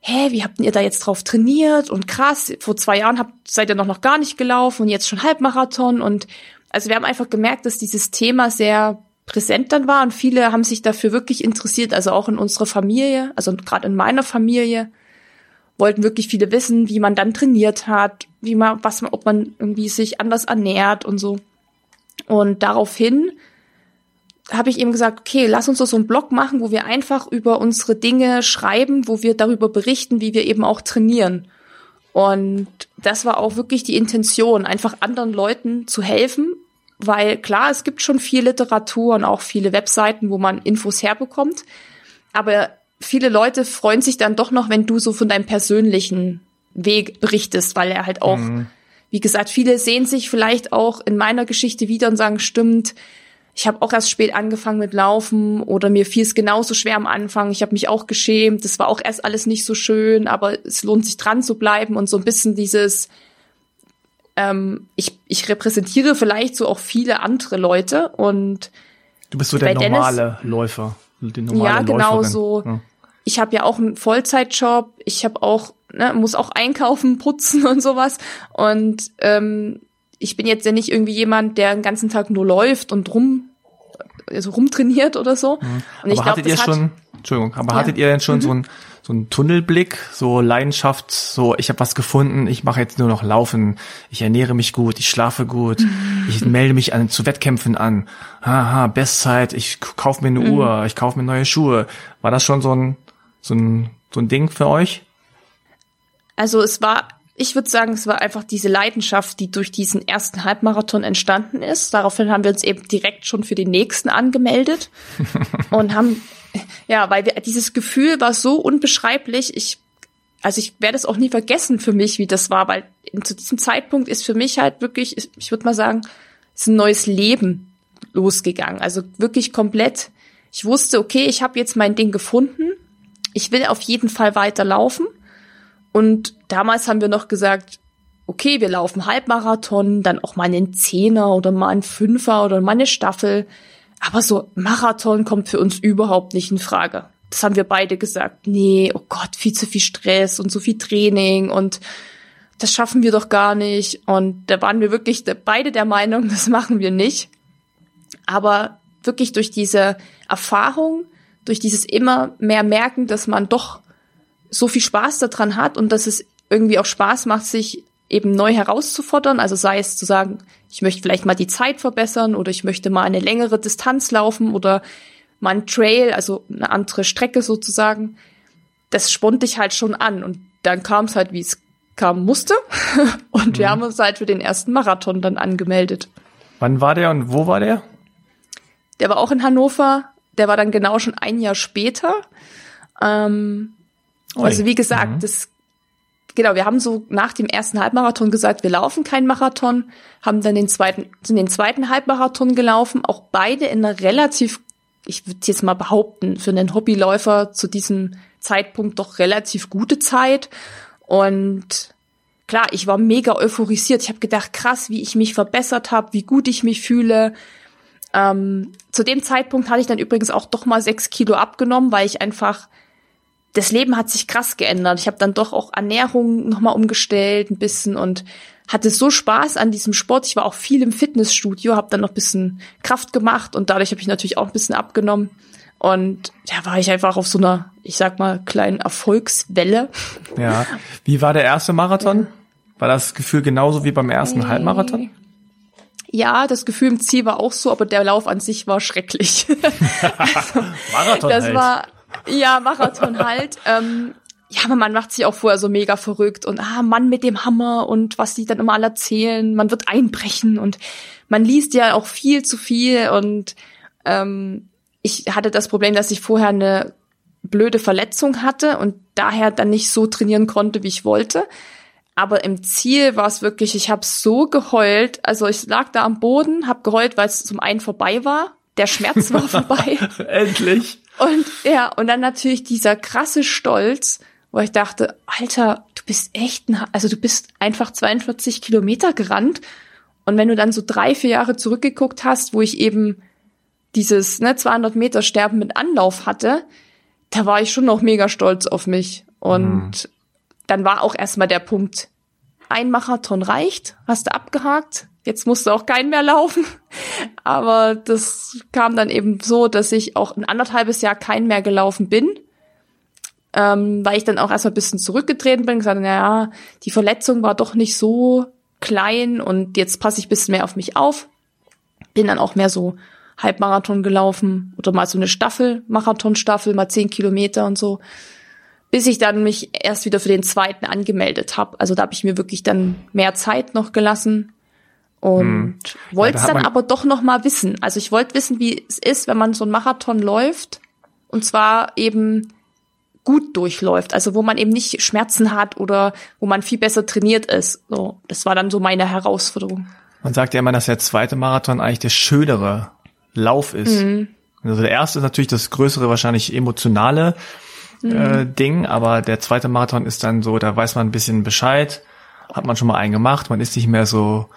hä, wie habt ihr da jetzt drauf trainiert? Und krass, vor zwei Jahren habt, seid ihr noch, noch gar nicht gelaufen und jetzt schon Halbmarathon. Und also wir haben einfach gemerkt, dass dieses Thema sehr präsent dann war und viele haben sich dafür wirklich interessiert, also auch in unserer Familie, also gerade in meiner Familie wollten wirklich viele wissen, wie man dann trainiert hat, wie man, was man, ob man irgendwie sich anders ernährt und so. Und daraufhin habe ich eben gesagt, okay, lass uns doch so einen Blog machen, wo wir einfach über unsere Dinge schreiben, wo wir darüber berichten, wie wir eben auch trainieren. Und das war auch wirklich die Intention, einfach anderen Leuten zu helfen, weil klar, es gibt schon viel Literatur und auch viele Webseiten, wo man Infos herbekommt, aber viele Leute freuen sich dann doch noch, wenn du so von deinem persönlichen Weg berichtest, weil er halt auch, mhm. wie gesagt, viele sehen sich vielleicht auch in meiner Geschichte wieder und sagen, stimmt, ich habe auch erst spät angefangen mit Laufen oder mir fiel es genauso schwer am Anfang. Ich habe mich auch geschämt. Das war auch erst alles nicht so schön, aber es lohnt sich dran zu bleiben und so ein bisschen dieses, ähm, ich, ich repräsentiere vielleicht so auch viele andere Leute und du bist so der normale Dennis, Läufer, die normale ja genau Läuferin. so. Ja. Ich habe ja auch einen Vollzeitjob, ich habe auch ne, muss auch einkaufen, putzen und sowas und ähm, ich bin jetzt ja nicht irgendwie jemand, der den ganzen Tag nur läuft und rum also rumtrainiert oder so. Mhm. Und ich glaube, das hat, schon Entschuldigung, aber ja. hattet ihr denn schon mhm. so ein so Tunnelblick, so Leidenschaft, so ich habe was gefunden, ich mache jetzt nur noch Laufen, ich ernähre mich gut, ich schlafe gut, mhm. ich melde mich an zu Wettkämpfen an, haha, Bestzeit, ich kaufe mir eine mhm. Uhr, ich kaufe mir neue Schuhe. War das schon so ein so ein so ein Ding für euch? Also es war ich würde sagen, es war einfach diese Leidenschaft, die durch diesen ersten Halbmarathon entstanden ist. Daraufhin haben wir uns eben direkt schon für den nächsten angemeldet und haben ja, weil wir, dieses Gefühl war so unbeschreiblich. Ich, also ich werde es auch nie vergessen für mich, wie das war, weil zu diesem Zeitpunkt ist für mich halt wirklich, ich würde mal sagen, ist ein neues Leben losgegangen. Also wirklich komplett. Ich wusste, okay, ich habe jetzt mein Ding gefunden. Ich will auf jeden Fall weiterlaufen. Und damals haben wir noch gesagt, okay, wir laufen Halbmarathon, dann auch mal einen Zehner oder mal einen Fünfer oder mal eine Staffel. Aber so Marathon kommt für uns überhaupt nicht in Frage. Das haben wir beide gesagt. Nee, oh Gott, viel zu viel Stress und so viel Training und das schaffen wir doch gar nicht. Und da waren wir wirklich beide der Meinung, das machen wir nicht. Aber wirklich durch diese Erfahrung, durch dieses immer mehr merken, dass man doch so viel Spaß daran hat und dass es irgendwie auch Spaß macht, sich eben neu herauszufordern. Also sei es zu sagen, ich möchte vielleicht mal die Zeit verbessern oder ich möchte mal eine längere Distanz laufen oder mal ein Trail, also eine andere Strecke sozusagen. Das spornt dich halt schon an und dann kam es halt, wie es kam musste. und mhm. wir haben uns halt für den ersten Marathon dann angemeldet. Wann war der und wo war der? Der war auch in Hannover. Der war dann genau schon ein Jahr später. Ähm, also wie gesagt, mhm. das genau, wir haben so nach dem ersten Halbmarathon gesagt, wir laufen keinen Marathon, haben dann den zweiten, sind den zweiten Halbmarathon gelaufen, auch beide in einer relativ, ich würde jetzt mal behaupten, für einen Hobbyläufer zu diesem Zeitpunkt doch relativ gute Zeit. Und klar, ich war mega euphorisiert. Ich habe gedacht, krass, wie ich mich verbessert habe, wie gut ich mich fühle. Ähm, zu dem Zeitpunkt hatte ich dann übrigens auch doch mal sechs Kilo abgenommen, weil ich einfach das Leben hat sich krass geändert. Ich habe dann doch auch Ernährung nochmal umgestellt, ein bisschen und hatte so Spaß an diesem Sport. Ich war auch viel im Fitnessstudio, habe dann noch ein bisschen Kraft gemacht und dadurch habe ich natürlich auch ein bisschen abgenommen. Und da war ich einfach auf so einer, ich sag mal, kleinen Erfolgswelle. Ja. Wie war der erste Marathon? War das Gefühl genauso wie beim ersten hey. Halbmarathon? Ja, das Gefühl im Ziel war auch so, aber der Lauf an sich war schrecklich. also, Marathon das halt. war ja Marathon halt. Ähm, ja, aber man macht sich auch vorher so mega verrückt und ah, Mann mit dem Hammer und was die dann immer alle erzählen, man wird einbrechen und man liest ja auch viel zu viel und ähm, ich hatte das Problem, dass ich vorher eine blöde Verletzung hatte und daher dann nicht so trainieren konnte, wie ich wollte. Aber im Ziel war es wirklich, ich habe so geheult. Also ich lag da am Boden, habe geheult, weil es zum einen vorbei war. Der Schmerz war vorbei. Endlich. Und ja, und dann natürlich dieser krasse Stolz, wo ich dachte, Alter, du bist echt, ein, also du bist einfach 42 Kilometer gerannt. Und wenn du dann so drei, vier Jahre zurückgeguckt hast, wo ich eben dieses ne, 200 Meter Sterben mit Anlauf hatte, da war ich schon noch mega stolz auf mich. Und mhm. dann war auch erstmal der Punkt, ein Marathon reicht, hast du abgehakt, jetzt musst du auch keinen mehr laufen. Aber das kam dann eben so, dass ich auch ein anderthalbes Jahr keinen mehr gelaufen bin. Ähm, weil ich dann auch erstmal ein bisschen zurückgetreten bin und gesagt, naja, die Verletzung war doch nicht so klein und jetzt passe ich ein bisschen mehr auf mich auf. Bin dann auch mehr so Halbmarathon gelaufen oder mal so eine Staffel, Marathonstaffel, mal zehn Kilometer und so, bis ich dann mich erst wieder für den zweiten angemeldet habe. Also da habe ich mir wirklich dann mehr Zeit noch gelassen und hm. wollte es ja, da dann aber doch noch mal wissen. Also ich wollte wissen, wie es ist, wenn man so einen Marathon läuft und zwar eben gut durchläuft, also wo man eben nicht Schmerzen hat oder wo man viel besser trainiert ist. So, das war dann so meine Herausforderung. Man sagt ja immer, dass der zweite Marathon eigentlich der schönere Lauf ist. Mhm. Also der erste ist natürlich das größere, wahrscheinlich emotionale mhm. äh, Ding, aber der zweite Marathon ist dann so, da weiß man ein bisschen Bescheid, hat man schon mal einen gemacht, man ist nicht mehr so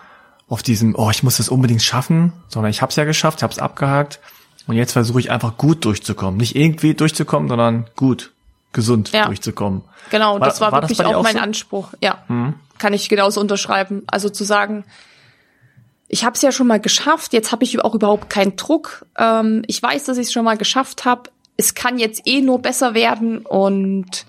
auf diesem, oh, ich muss das unbedingt schaffen, sondern ich hab's ja geschafft, ich hab's abgehakt und jetzt versuche ich einfach gut durchzukommen. Nicht irgendwie durchzukommen, sondern gut, gesund ja. durchzukommen. Genau, war, das war, war wirklich das auch, auch mein so? Anspruch. Ja, mhm. kann ich genauso unterschreiben. Also zu sagen, ich habe es ja schon mal geschafft, jetzt habe ich auch überhaupt keinen Druck. Ähm, ich weiß, dass ich es schon mal geschafft habe. Es kann jetzt eh nur besser werden und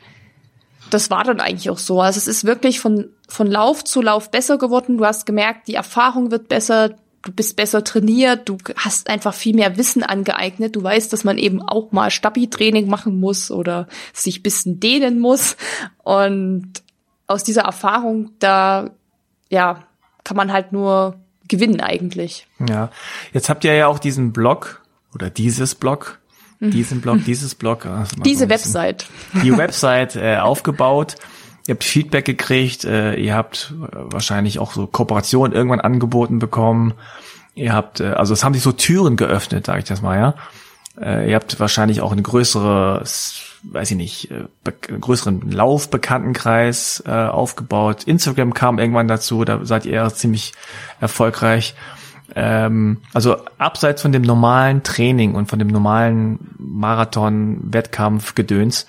das war dann eigentlich auch so. Also es ist wirklich von, von Lauf zu Lauf besser geworden. Du hast gemerkt, die Erfahrung wird besser, du bist besser trainiert, du hast einfach viel mehr Wissen angeeignet. Du weißt, dass man eben auch mal Stabi-Training machen muss oder sich bisschen dehnen muss. Und aus dieser Erfahrung, da, ja, kann man halt nur gewinnen eigentlich. Ja, jetzt habt ihr ja auch diesen Blog oder dieses Blog. Diesen Blog, dieses Blog, also diese Website, die Website äh, aufgebaut. Ihr habt Feedback gekriegt, äh, ihr habt wahrscheinlich auch so Kooperationen irgendwann angeboten bekommen. Ihr habt, äh, also es haben sich so Türen geöffnet, sage ich das mal, ja. Äh, ihr habt wahrscheinlich auch ein größeres weiß ich nicht, äh, größeren Laufbekanntenkreis äh, aufgebaut. Instagram kam irgendwann dazu, da seid ihr ziemlich erfolgreich. Ähm, also abseits von dem normalen Training und von dem normalen Marathon-Wettkampf-Gedöns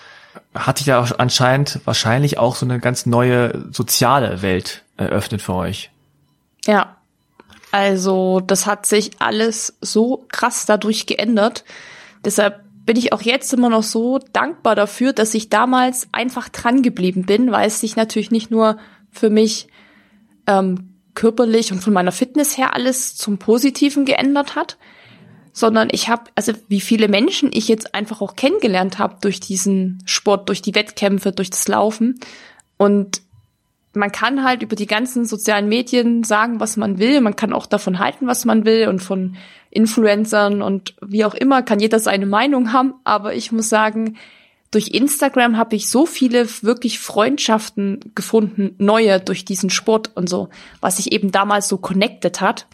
hat sich ja anscheinend wahrscheinlich auch so eine ganz neue soziale Welt eröffnet für euch. Ja, also das hat sich alles so krass dadurch geändert. Deshalb bin ich auch jetzt immer noch so dankbar dafür, dass ich damals einfach dran geblieben bin, weil es sich natürlich nicht nur für mich ähm, körperlich und von meiner Fitness her alles zum Positiven geändert hat, sondern ich habe, also wie viele Menschen ich jetzt einfach auch kennengelernt habe durch diesen Sport, durch die Wettkämpfe, durch das Laufen. Und man kann halt über die ganzen sozialen Medien sagen, was man will. Man kann auch davon halten, was man will und von Influencern und wie auch immer kann jeder seine Meinung haben. Aber ich muss sagen, durch Instagram habe ich so viele wirklich Freundschaften gefunden, neue durch diesen Sport und so, was sich eben damals so connected hat.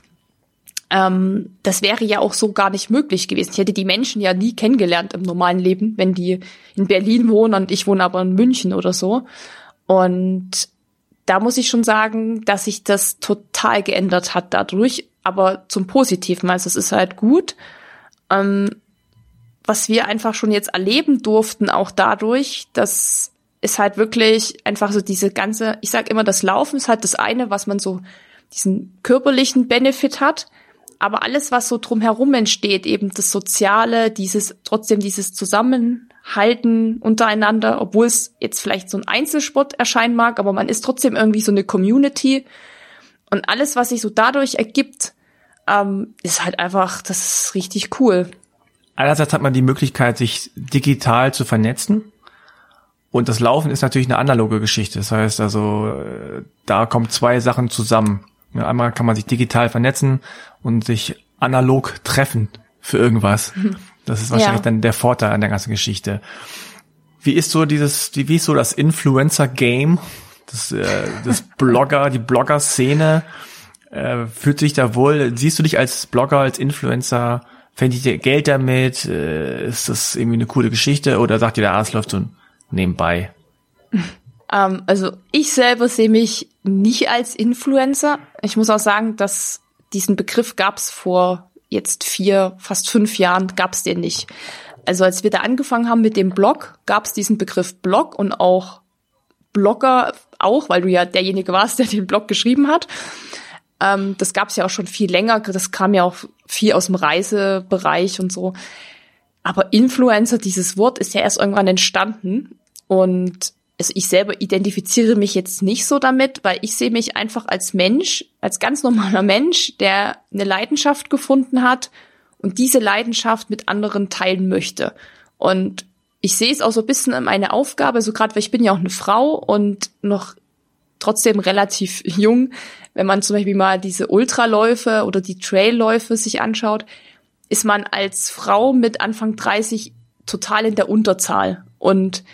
Ähm, das wäre ja auch so gar nicht möglich gewesen. Ich hätte die Menschen ja nie kennengelernt im normalen Leben, wenn die in Berlin wohnen und ich wohne aber in München oder so. Und da muss ich schon sagen, dass sich das total geändert hat dadurch, aber zum Positiven. Also es ist halt gut. Ähm, was wir einfach schon jetzt erleben durften, auch dadurch, dass es halt wirklich einfach so diese ganze, ich sag immer, das Laufen ist halt das eine, was man so diesen körperlichen Benefit hat, aber alles, was so drumherum entsteht, eben das Soziale, dieses, trotzdem dieses Zusammen halten untereinander, obwohl es jetzt vielleicht so ein Einzelsport erscheinen mag, aber man ist trotzdem irgendwie so eine Community. Und alles, was sich so dadurch ergibt, ähm, ist halt einfach, das ist richtig cool. Einerseits hat man die Möglichkeit, sich digital zu vernetzen. Und das Laufen ist natürlich eine analoge Geschichte. Das heißt also, äh, da kommen zwei Sachen zusammen. einmal kann man sich digital vernetzen und sich analog treffen für irgendwas. Das ist wahrscheinlich ja. dann der Vorteil an der ganzen Geschichte. Wie ist so dieses, wie ist so das Influencer-Game, das, äh, das Blogger, die Blogger-Szene? Äh, fühlt sich da wohl, siehst du dich als Blogger, als Influencer, fände ihr Geld damit? Äh, ist das irgendwie eine coole Geschichte? Oder sagt ihr, ah, es läuft so nebenbei? Ähm, also ich selber sehe mich nicht als Influencer. Ich muss auch sagen, dass diesen Begriff gab es vor jetzt vier, fast fünf Jahren gab's den nicht. Also als wir da angefangen haben mit dem Blog, gab's diesen Begriff Blog und auch Blogger auch, weil du ja derjenige warst, der den Blog geschrieben hat. Ähm, das gab's ja auch schon viel länger. Das kam ja auch viel aus dem Reisebereich und so. Aber Influencer, dieses Wort ist ja erst irgendwann entstanden. Und also ich selber identifiziere mich jetzt nicht so damit, weil ich sehe mich einfach als Mensch, als ganz normaler Mensch, der eine Leidenschaft gefunden hat und diese Leidenschaft mit anderen teilen möchte. Und ich sehe es auch so ein bisschen in meine Aufgabe, so gerade weil ich bin ja auch eine Frau und noch trotzdem relativ jung, wenn man zum Beispiel mal diese Ultraläufe oder die Trailläufe sich anschaut, ist man als Frau mit Anfang 30 total in der Unterzahl. Und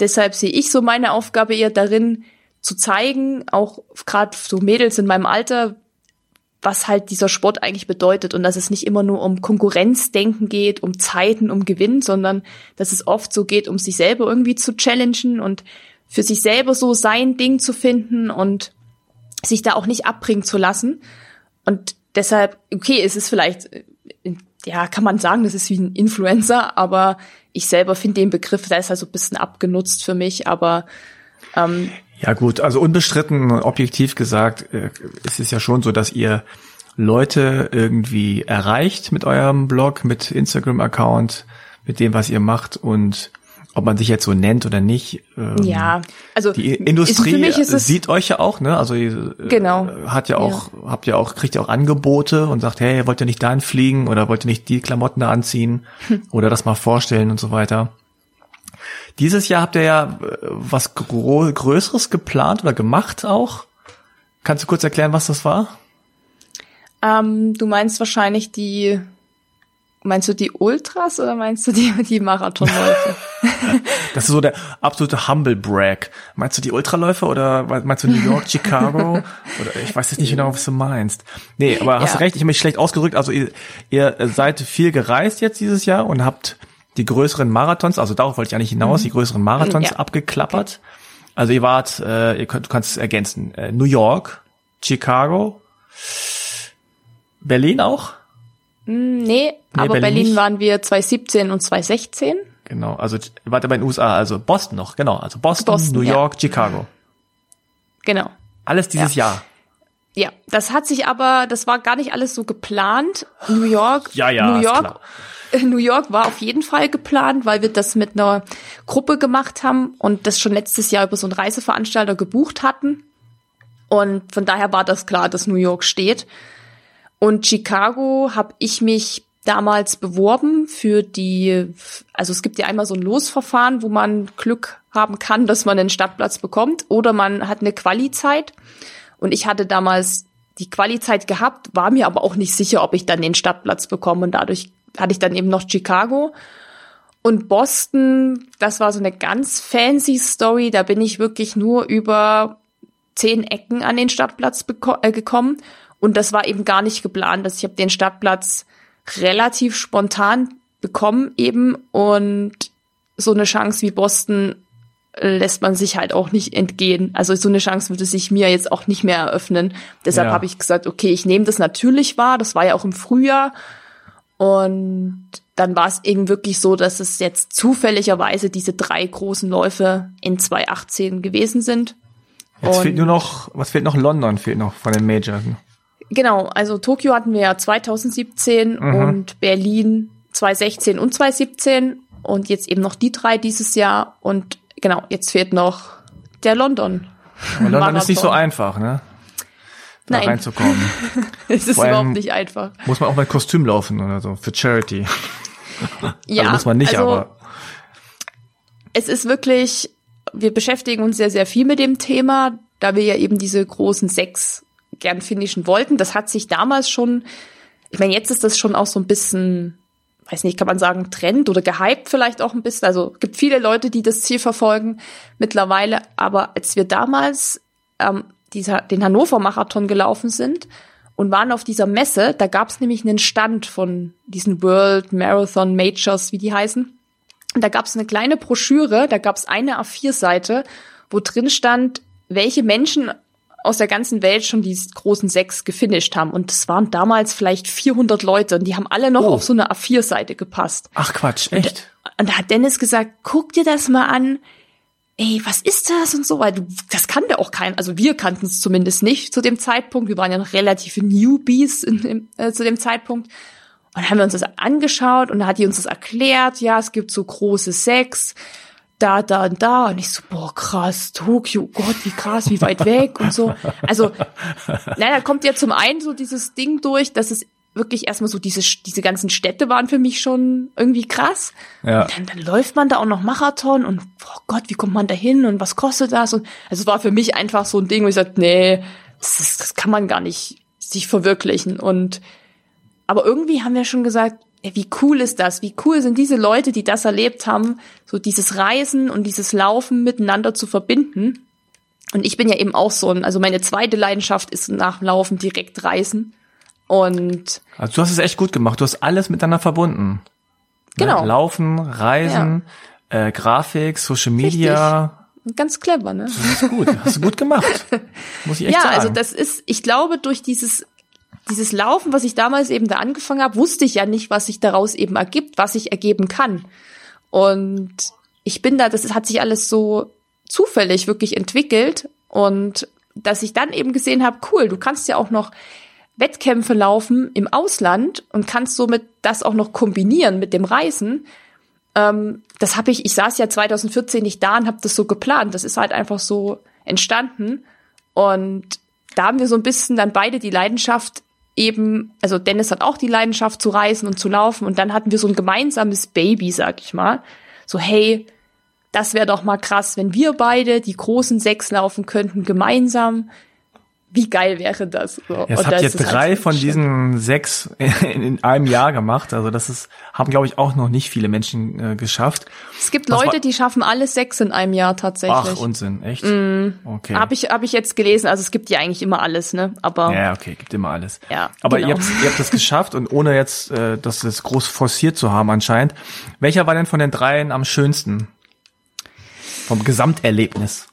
deshalb sehe ich so meine Aufgabe eher darin, zu zeigen, auch gerade so Mädels in meinem Alter, was halt dieser Sport eigentlich bedeutet und dass es nicht immer nur um Konkurrenzdenken geht, um Zeiten, um Gewinn, sondern dass es oft so geht, um sich selber irgendwie zu challengen und für sich selber so sein Ding zu finden und sich da auch nicht abbringen zu lassen. Und deshalb, okay, es ist vielleicht, ja, kann man sagen, das ist wie ein Influencer, aber ich selber finde den Begriff, der ist halt so ein bisschen abgenutzt für mich, aber ähm, ja gut, also unbestritten, objektiv gesagt, äh, ist es ja schon so, dass ihr Leute irgendwie erreicht mit eurem Blog, mit Instagram-Account, mit dem, was ihr macht und ob man sich jetzt so nennt oder nicht. Ähm, ja, also die Industrie sieht euch ja auch, ne? Also äh, genau. hat ja auch, ja. habt ja auch, kriegt ja auch Angebote und sagt, hey, wollt ihr nicht dahin fliegen oder wollt ihr nicht die Klamotten da anziehen hm. oder das mal vorstellen und so weiter. Dieses Jahr habt ihr ja äh, was Größeres geplant oder gemacht auch. Kannst du kurz erklären, was das war? Ähm, du meinst wahrscheinlich die Meinst du die Ultras oder meinst du die, die Marathonläufe? das ist so der absolute Humble Brag. Meinst du die Ultraläufe oder meinst du New York, Chicago? oder ich weiß jetzt nicht genau, was du meinst. Nee, aber hast ja. recht, ich habe mich schlecht ausgedrückt. Also ihr, ihr seid viel gereist jetzt dieses Jahr und habt die größeren Marathons, also darauf wollte ich eigentlich hinaus, mhm. die größeren Marathons ja. abgeklappert. Also ihr wart, äh, ihr könnt, du kannst es ergänzen, äh, New York, Chicago, Berlin auch? Hm, nee, nee aber Berlin, Berlin waren wir 2017 und 2016. Genau, also warte bei den USA, also Boston noch, genau, also Boston, Boston New York, ja. Chicago. Genau. Alles dieses ja. Jahr. Ja, das hat sich aber, das war gar nicht alles so geplant. New York, ja, ja, New York, New York war auf jeden Fall geplant, weil wir das mit einer Gruppe gemacht haben und das schon letztes Jahr über so einen Reiseveranstalter gebucht hatten. Und von daher war das klar, dass New York steht. Und Chicago habe ich mich damals beworben für die, also es gibt ja einmal so ein Losverfahren, wo man Glück haben kann, dass man einen Stadtplatz bekommt, oder man hat eine Quali-Zeit. Und ich hatte damals die Quali-Zeit gehabt, war mir aber auch nicht sicher, ob ich dann den Stadtplatz bekomme. Und dadurch hatte ich dann eben noch Chicago. Und Boston, das war so eine ganz fancy Story. Da bin ich wirklich nur über zehn Ecken an den Stadtplatz äh, gekommen. Und das war eben gar nicht geplant. dass ich habe den Stadtplatz relativ spontan bekommen eben. Und so eine Chance wie Boston lässt man sich halt auch nicht entgehen. Also so eine Chance würde sich mir jetzt auch nicht mehr eröffnen. Deshalb ja. habe ich gesagt, okay, ich nehme das natürlich wahr. Das war ja auch im Frühjahr. Und dann war es eben wirklich so, dass es jetzt zufälligerweise diese drei großen Läufe in 2018 gewesen sind. Jetzt und fehlt nur noch, was fehlt noch? London fehlt noch von den Majors. Genau, also Tokio hatten wir ja 2017 mhm. und Berlin 2016 und 2017. und jetzt eben noch die drei dieses Jahr und genau, jetzt fehlt noch der London. Und London ist nicht so einfach, ne? Da Nein. reinzukommen. es ist überhaupt nicht einfach. Muss man auch mal Kostüm laufen oder so, für Charity. Ja, also muss man nicht, also, aber es ist wirklich, wir beschäftigen uns sehr, sehr viel mit dem Thema, da wir ja eben diese großen sechs gern finishen wollten. Das hat sich damals schon, ich meine, jetzt ist das schon auch so ein bisschen, weiß nicht, kann man sagen, Trend oder gehypt vielleicht auch ein bisschen. Also gibt viele Leute, die das Ziel verfolgen mittlerweile. Aber als wir damals ähm, dieser, den Hannover-Marathon gelaufen sind und waren auf dieser Messe, da gab es nämlich einen Stand von diesen World Marathon Majors, wie die heißen. Und da gab es eine kleine Broschüre, da gab es eine A4-Seite, wo drin stand, welche Menschen aus der ganzen Welt schon die großen sechs gefinisht haben. Und es waren damals vielleicht 400 Leute und die haben alle noch Oh. auf so eine A4-Seite gepasst. ach Quatsch, echt? Und da hat Dennis gesagt, guck dir das mal an. Ey, was ist das und so, weil du, das kannte auch kein, also wir kannten es zumindest nicht zu dem Zeitpunkt. Wir waren ja noch relative Newbies in, dem- äh, zu dem Zeitpunkt. Und dann haben wir uns das angeschaut und da hat die uns das erklärt. Ja, es gibt so große Sechs, da, da und da. Und ich so, boah, krass, Tokio, Gott, wie krass, wie weit weg und so. Also, na, da kommt ja zum einen so dieses Ding durch, dass es wirklich erstmal so diese, diese ganzen Städte waren für mich schon irgendwie krass. Ja. Dann, dann läuft man da auch noch Marathon und oh Gott, wie kommt man da hin und was kostet das? Und also es war für mich einfach so ein Ding, wo ich sagte, nee, das, ist, das kann man gar nicht sich verwirklichen. Und aber irgendwie haben wir schon gesagt, wie cool ist das? Wie cool sind diese Leute, die das erlebt haben, so dieses Reisen und dieses Laufen miteinander zu verbinden. Und ich bin ja eben auch so ein, also meine zweite Leidenschaft ist nach dem Laufen direkt Reisen. Und Also du hast es echt gut gemacht. Du hast alles miteinander verbunden. Genau. Ne? Laufen, Reisen, äh, Grafik, Social Media. ganz clever, ne? Das ist gut. Hast du gut gemacht. Muss ich echt ja, sagen. also das ist, ich glaube, durch dieses, dieses Laufen, was ich damals eben da angefangen habe, wusste ich ja nicht, was sich daraus eben ergibt, was sich ergeben kann. Und ich bin da, das hat sich alles so zufällig wirklich entwickelt und dass ich dann eben gesehen habe, cool, du kannst ja auch noch Wettkämpfe laufen im Ausland und kannst somit das auch noch kombinieren mit dem Reisen. Ähm, das habe ich, ich saß ja 2014 nicht da und habe das so geplant. Das ist halt einfach so entstanden. Und da haben wir so ein bisschen dann beide die Leidenschaft eben, also Dennis hat auch die Leidenschaft zu reisen und zu laufen und dann hatten wir so ein gemeinsames Baby, sag ich mal. So, hey, das wäre doch mal krass, wenn wir beide die großen sechs laufen könnten gemeinsam. Wie geil wäre das? So. Jetzt Und habt ihr drei halt von schön. diesen sechs in, in einem Jahr gemacht. Also das ist, haben glaube ich auch noch nicht viele Menschen äh, geschafft. Es gibt Was Leute, war- die schaffen alle sechs in einem Jahr tatsächlich. Ach, Unsinn, echt? Okay. Habe ich, hab ich jetzt gelesen, also es gibt ja eigentlich immer alles, ne? Aber Ja, okay, gibt immer alles. Ja, Aber genau. ihr, habt, ihr habt es geschafft und ohne jetzt äh, das jetzt groß forciert zu haben anscheinend. Welcher war denn von den dreien am schönsten? Vom Gesamterlebnis.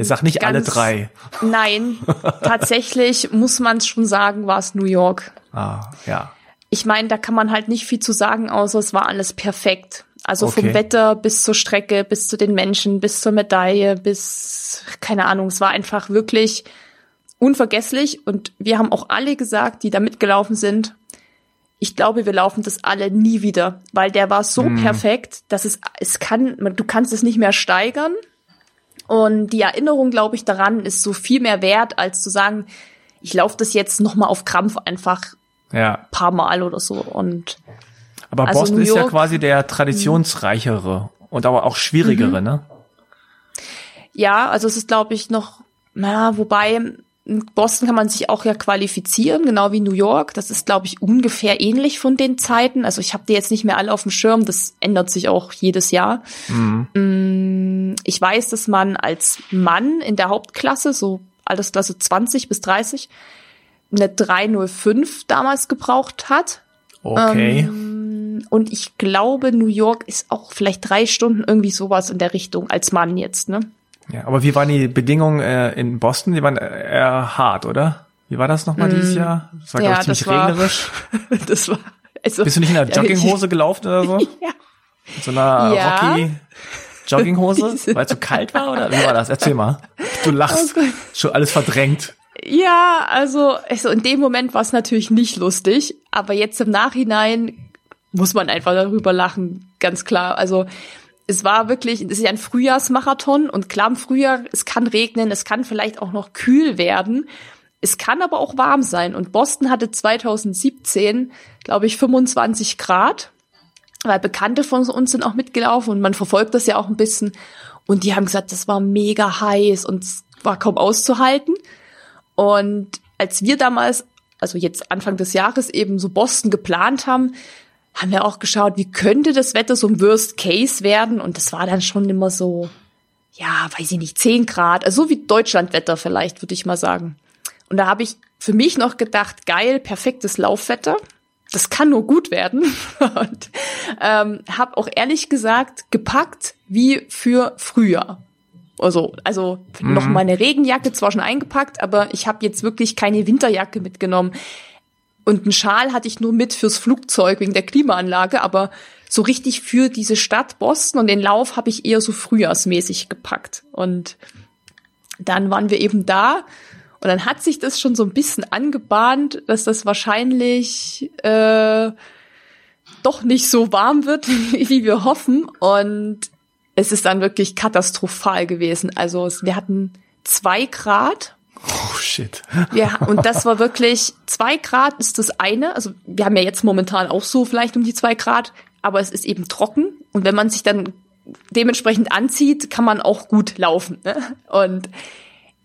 Ihr sagt nicht alle Mm, drei. nein, tatsächlich muss man schon sagen, war es New York. Ah, ja. Ich meine, da kann man halt nicht viel zu sagen, außer es war alles perfekt. Also Okay. vom Wetter bis zur Strecke, bis zu den Menschen, bis zur Medaille, bis, keine Ahnung, es war einfach wirklich unvergesslich. Und wir haben auch alle gesagt, die da mitgelaufen sind, ich glaube, wir laufen das alle nie wieder, weil der war so perfekt, dass es, es kann, man- du kannst es nicht mehr steigern. Und die Erinnerung, glaube ich, daran ist so viel mehr wert, als zu sagen, ich laufe das jetzt noch mal auf Krampf einfach Ja. paar Mal oder so. Und Aber Also Boston New ist ja York- quasi der traditionsreichere und aber auch schwierigere, ne? ja, also es ist, glaube ich, noch, na, wobei in Boston kann man sich auch ja qualifizieren, genau wie New York. Das ist, glaube ich, ungefähr ähnlich von den Zeiten. Also ich habe die jetzt nicht mehr alle auf dem Schirm, das ändert sich auch jedes Jahr. Mm, Ich weiß, dass man als Mann in der Hauptklasse, so Altersklasse 20 bis 30, eine 305 damals gebraucht hat. Okay. Ähm, Und ich glaube, New York ist auch vielleicht drei Stunden irgendwie sowas in der Richtung als Mann jetzt, ne? Ja, aber wie waren die Bedingungen äh, in Boston? Die waren äh, eher hart, oder? Wie war das nochmal dieses Jahr? Das war, Mm. Ja, glaube ich, ziemlich das war- regnerisch. Das war also Bist du nicht in einer Jogginghose gelaufen oder so? Ja. In so einer Ja. Rocky Jogginghose? Weil es so kalt war, oder? Wie war das? Erzähl mal. Du lachst. Oh. Schon alles verdrängt. Ja, also, also in dem Moment war es natürlich nicht lustig, aber jetzt im Nachhinein muss man einfach darüber lachen, ganz klar. Also es war wirklich, es ist ja ein Frühjahrsmarathon und klar im Frühjahr, es kann regnen, es kann vielleicht auch noch kühl werden. Es kann aber auch warm sein. Und Boston hatte 2017, glaube ich, 25 Grad, weil Bekannte von uns sind auch mitgelaufen und man verfolgt das ja auch ein bisschen. Und die haben gesagt, das war mega heiß und es war kaum auszuhalten. Und als wir damals, also jetzt Anfang des Jahres eben so Boston geplant haben, haben wir auch geschaut, wie könnte das Wetter so im Worst Case werden. Und das war dann schon immer so, ja, weiß ich nicht, 10 Grad, also so wie Deutschlandwetter vielleicht, würde ich mal sagen. Und da habe ich für mich noch gedacht, geil, perfektes Laufwetter. Das kann nur gut werden. Und ähm, habe auch ehrlich gesagt gepackt wie für Frühjahr. Also, also mhm. noch meine Regenjacke zwar schon eingepackt, aber ich habe jetzt wirklich keine Winterjacke mitgenommen. Und einen Schal hatte ich nur mit fürs Flugzeug wegen der Klimaanlage, aber so richtig für diese Stadt Boston und den Lauf habe ich eher so frühjahrsmäßig gepackt. Und dann waren wir eben da und dann hat sich das schon so ein bisschen angebahnt, dass das wahrscheinlich äh, doch nicht so warm wird, wie wir hoffen. Und es ist dann wirklich katastrophal gewesen. Also wir hatten zwei Grad Oh shit. Ja, und das war wirklich zwei Grad ist das eine. Also wir haben ja jetzt momentan auch so vielleicht um die zwei Grad, aber es ist eben trocken. Und wenn man sich dann dementsprechend anzieht, kann man auch gut laufen. Ne? Und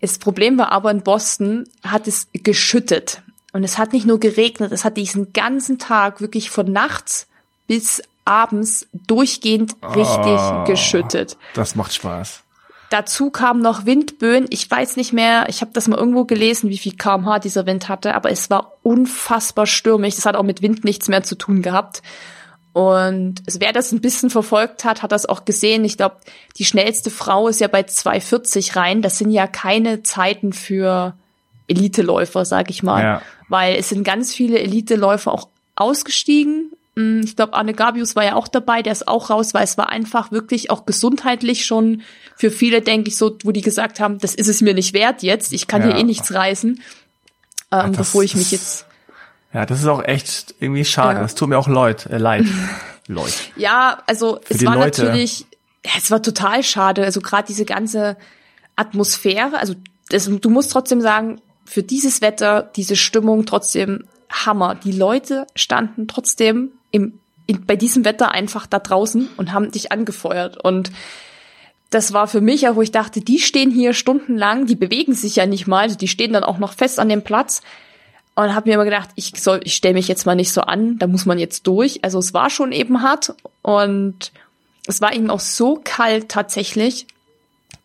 das Problem war aber in Boston hat es geschüttet. Und es hat nicht nur geregnet, es hat diesen ganzen Tag wirklich von nachts bis abends durchgehend richtig oh, geschüttet. Das macht Spaß. Dazu kamen noch Windböen. Ich weiß nicht mehr, ich habe das mal irgendwo gelesen, wie viel kmh dieser Wind hatte, aber es war unfassbar stürmisch. Das hat auch mit Wind nichts mehr zu tun gehabt. Und wer das ein bisschen verfolgt hat, hat das auch gesehen. Ich glaube, die schnellste Frau ist ja bei 2,40 rein. Das sind ja keine Zeiten für Eliteläufer, sag ich mal. Ja. Weil es sind ganz viele Eliteläufer auch ausgestiegen ich glaube, Arne Gabius war ja auch dabei, der ist auch raus, weil es war einfach wirklich auch gesundheitlich schon für viele, denke ich, so, wo die gesagt haben, das ist es mir nicht wert jetzt, ich kann ja. hier eh nichts reißen, ähm, das, bevor ich mich jetzt. Ja, das ist auch echt irgendwie schade. Ja. Das tut mir auch leid. Äh, leid. Leute. Ja, also für es war Leute. natürlich, ja, es war total schade. Also gerade diese ganze Atmosphäre, also das, du musst trotzdem sagen, für dieses Wetter, diese Stimmung trotzdem Hammer. Die Leute standen trotzdem im, in, bei diesem Wetter einfach da draußen und haben dich angefeuert. Und das war für mich ja, wo ich dachte, die stehen hier stundenlang, die bewegen sich ja nicht mal, also die stehen dann auch noch fest an dem Platz. Und habe mir immer gedacht, ich soll, ich stelle mich jetzt mal nicht so an, da muss man jetzt durch. Also es war schon eben hart und es war eben auch so kalt tatsächlich,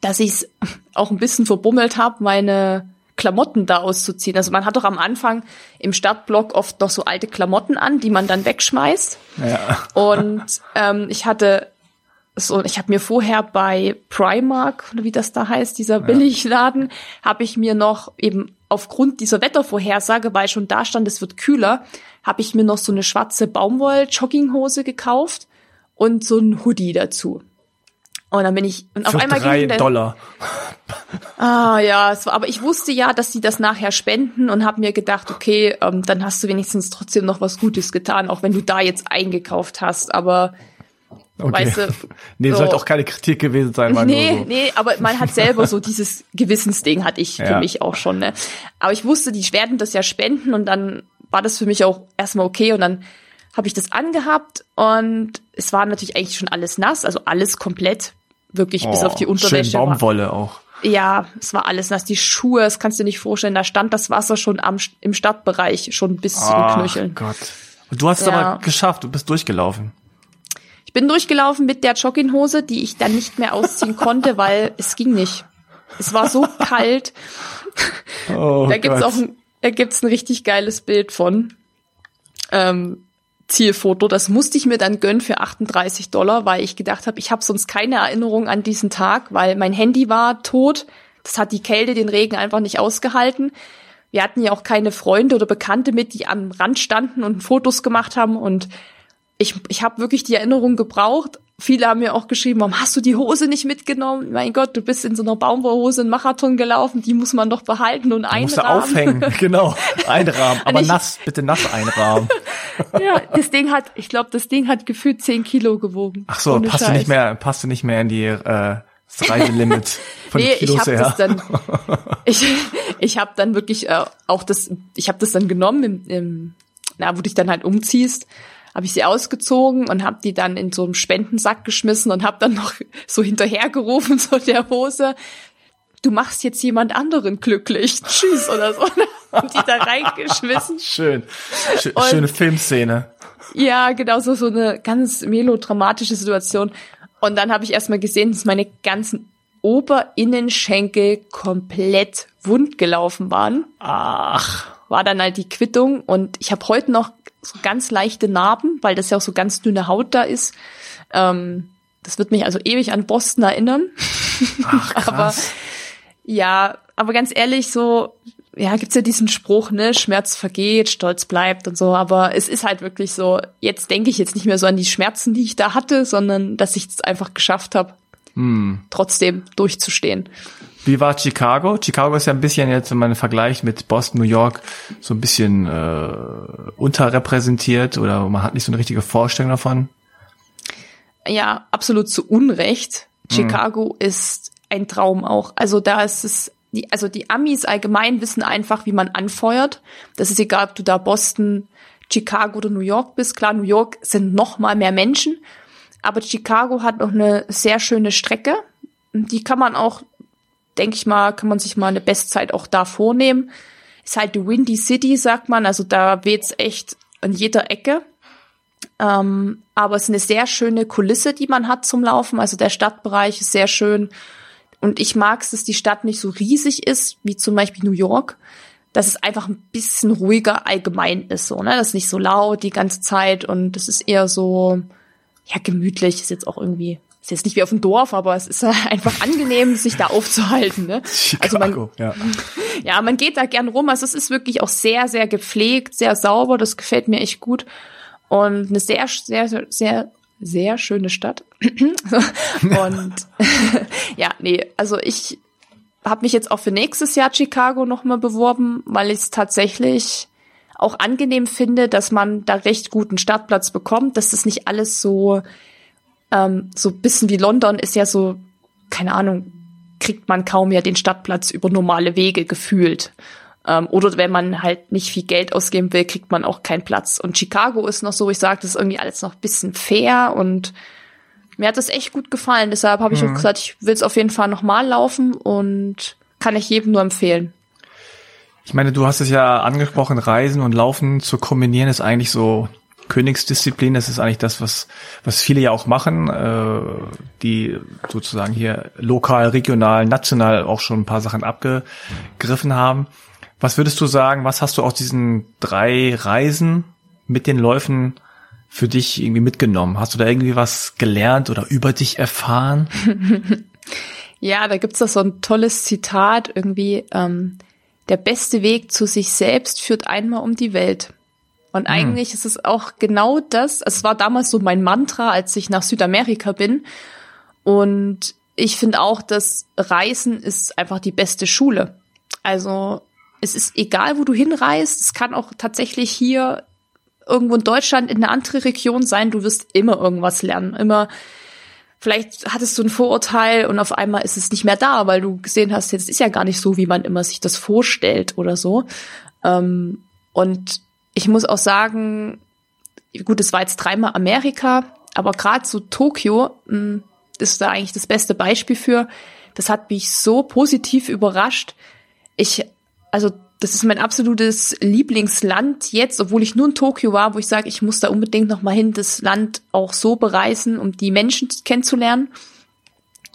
dass ich es auch ein bisschen verbummelt habe, meine Klamotten da auszuziehen. Also man hat doch am Anfang im Startblock oft noch so alte Klamotten an, die man dann wegschmeißt. Ja. Und ähm, ich hatte so, ich habe mir vorher bei Primark oder wie das da heißt, dieser Billigladen, ja. habe ich mir noch eben aufgrund dieser Wettervorhersage, weil schon da stand, es wird kühler, habe ich mir noch so eine schwarze Baumwoll-Jogginghose gekauft und so ein Hoodie dazu. Und dann bin ich und auf einmal drei ging Dollar. Ah ja, es war, aber ich wusste ja, dass sie das nachher spenden und habe mir gedacht, okay, ähm, dann hast du wenigstens trotzdem noch was Gutes getan, auch wenn du da jetzt eingekauft hast. Aber okay. weißt du, nee, so, sollte auch keine Kritik gewesen sein. Nee, so. nee, aber man hat selber so dieses Gewissensding hatte ich für ja. mich auch schon. Ne? Aber ich wusste, die werden das ja spenden und dann war das für mich auch erstmal okay und dann habe ich das angehabt und es war natürlich eigentlich schon alles nass, also alles komplett Wirklich oh, bis auf die oh, Unterwäsche. Schön Baumwolle auch. Ja, es war alles nass. Die Schuhe, das kannst du dir nicht vorstellen. Da stand das Wasser schon am, im Stadtbereich, schon bis zu den Knöcheln. Gott. Und du hast es ja. aber geschafft, du bist durchgelaufen. Ich bin durchgelaufen mit der Jogginghose, die ich dann nicht mehr ausziehen konnte, weil es ging nicht. Es war so kalt. Oh da gibt's Gott. auch ein, da gibt's ein richtig geiles Bild von. Ähm, Zielfoto. Das musste ich mir dann gönnen für 38 Dollar, weil ich gedacht habe, ich habe sonst keine Erinnerung an diesen Tag, weil mein Handy war tot. Das hat die Kälte, den Regen einfach nicht ausgehalten. Wir hatten ja auch keine Freunde oder Bekannte mit, die am Rand standen und Fotos gemacht haben. Und ich, ich habe wirklich die Erinnerung gebraucht. Viele haben mir auch geschrieben, warum hast du die Hose nicht mitgenommen? Mein Gott, du bist in so einer Baumwollhose einen Marathon gelaufen, die muss man doch behalten und einrahmen. Musst du aufhängen, genau. Einrahmen, aber ich, nass, bitte nass einrahmen. ja, das Ding hat, ich glaube, das Ding hat gefühlt zehn Kilo gewogen. Ach so, passte nicht mehr, passte nicht mehr in die äh, das Reiselimit von nee, Kilos ich habe her. das dann, ich, ich habe dann wirklich äh, auch das, ich habe das dann genommen im, im, na, wo du dich dann halt umziehst, habe ich sie ausgezogen und habe die dann in so einen Spendensack geschmissen und habe dann noch so hinterhergerufen so der Hose, du machst jetzt jemand anderen glücklich, tschüss oder so, und die da reingeschmissen. Schön, Sch schöne Filmszene. Ja, genau so so eine ganz melodramatische Situation. Und dann habe ich erstmal gesehen, dass meine ganzen Oberinnenschenkel komplett wund gelaufen waren. Ach, War dann halt die Quittung und ich habe heute noch so ganz leichte Narben, weil das ja auch so ganz dünne Haut da ist. Ähm, das wird mich also ewig an Boston erinnern. ach krass. aber ja, aber ganz ehrlich, so, ja, gibt's ja diesen Spruch, ne, Schmerz vergeht, Stolz bleibt und so, aber es ist halt wirklich so, jetzt denke ich jetzt nicht mehr so an die Schmerzen, die ich da hatte, sondern dass ich es einfach geschafft habe, Hm. trotzdem durchzustehen. Wie war Chicago? Chicago ist ja ein bisschen jetzt, wenn man vergleicht mit Boston, New York, so ein bisschen äh, unterrepräsentiert oder man hat nicht so eine richtige Vorstellung davon. Ja, absolut zu Unrecht. Chicago ist ein Traum auch. Also da ist es, die, also die Amis allgemein wissen einfach, wie man anfeuert. Das ist egal, ob du da Boston, Chicago oder New York bist. Klar, New York sind noch mal mehr Menschen, aber Chicago hat noch eine sehr schöne Strecke. Die kann man auch, denke ich mal, kann man sich mal eine Bestzeit auch da vornehmen. Ist halt die Windy City, sagt man. Also da weht's echt an jeder Ecke. Ähm, aber es ist eine sehr schöne Kulisse, die man hat zum Laufen. Also der Stadtbereich ist sehr schön. Und ich mag es, dass die Stadt nicht so riesig ist, wie zum Beispiel New York. Dass es einfach ein bisschen ruhiger allgemein ist, so, ne? Das ist nicht so laut die ganze Zeit und es ist eher so, ja, gemütlich. Ist jetzt auch irgendwie, ist jetzt nicht wie auf dem Dorf, aber es ist einfach angenehm, sich da aufzuhalten, ne? Also man, Chicago, ja. ja, man geht da gern rum. Also es ist wirklich auch sehr, sehr gepflegt, sehr sauber. Das gefällt mir echt gut. Und eine sehr, sehr, sehr, sehr schöne Stadt. Und ja, nee, also ich habe mich jetzt auch für nächstes Jahr Chicago nochmal beworben, weil ich es tatsächlich auch angenehm finde, dass man da recht guten Startplatz bekommt, dass das nicht alles so ähm, so bisschen wie London ist ja so, keine Ahnung, kriegt man kaum ja den Stadtplatz über normale Wege gefühlt. Ähm, oder wenn man halt nicht viel Geld ausgeben will, kriegt man auch keinen Platz. Und Chicago ist noch so, ich sage, das ist irgendwie alles noch ein bisschen fair und mir hat das echt gut gefallen. Deshalb habe ich auch gesagt, ich will es auf jeden Fall nochmal laufen und kann ich jedem nur empfehlen. Ich meine, du hast es ja angesprochen, Reisen und Laufen zu kombinieren ist eigentlich so Königsdisziplin. Das ist eigentlich das, was, was viele ja auch machen, äh, die sozusagen hier lokal, regional, national auch schon ein paar Sachen abgegriffen haben. Was würdest du sagen, was hast du aus diesen drei Reisen mit den Läufen für dich irgendwie mitgenommen? Hast du da irgendwie was gelernt oder über dich erfahren? Ja, da gibt's doch so ein tolles Zitat irgendwie. Ähm, der beste Weg zu sich selbst führt einmal um die Welt. Und eigentlich ist es auch genau das. Es war damals so mein Mantra, als ich nach Südamerika bin. Und ich finde auch, dass Reisen ist einfach die beste Schule. Also es ist egal, wo du hinreist. Es kann auch tatsächlich hier irgendwo in Deutschland in eine andere Region sein. Du wirst immer irgendwas lernen. Immer vielleicht hattest du ein Vorurteil und auf einmal ist es nicht mehr da, weil du gesehen hast, jetzt ist ja gar nicht so, wie man immer sich das vorstellt oder so. Ähm, und ich muss auch sagen, gut, es war jetzt dreimal Amerika, aber gerade so Tokio mh, ist da eigentlich das beste Beispiel für. Das hat mich so positiv überrascht. Ich, also das ist mein absolutes Lieblingsland jetzt, obwohl ich nur in Tokio war, wo ich sage, ich muss da unbedingt noch mal hin, das Land auch so bereisen, um die Menschen kennenzulernen.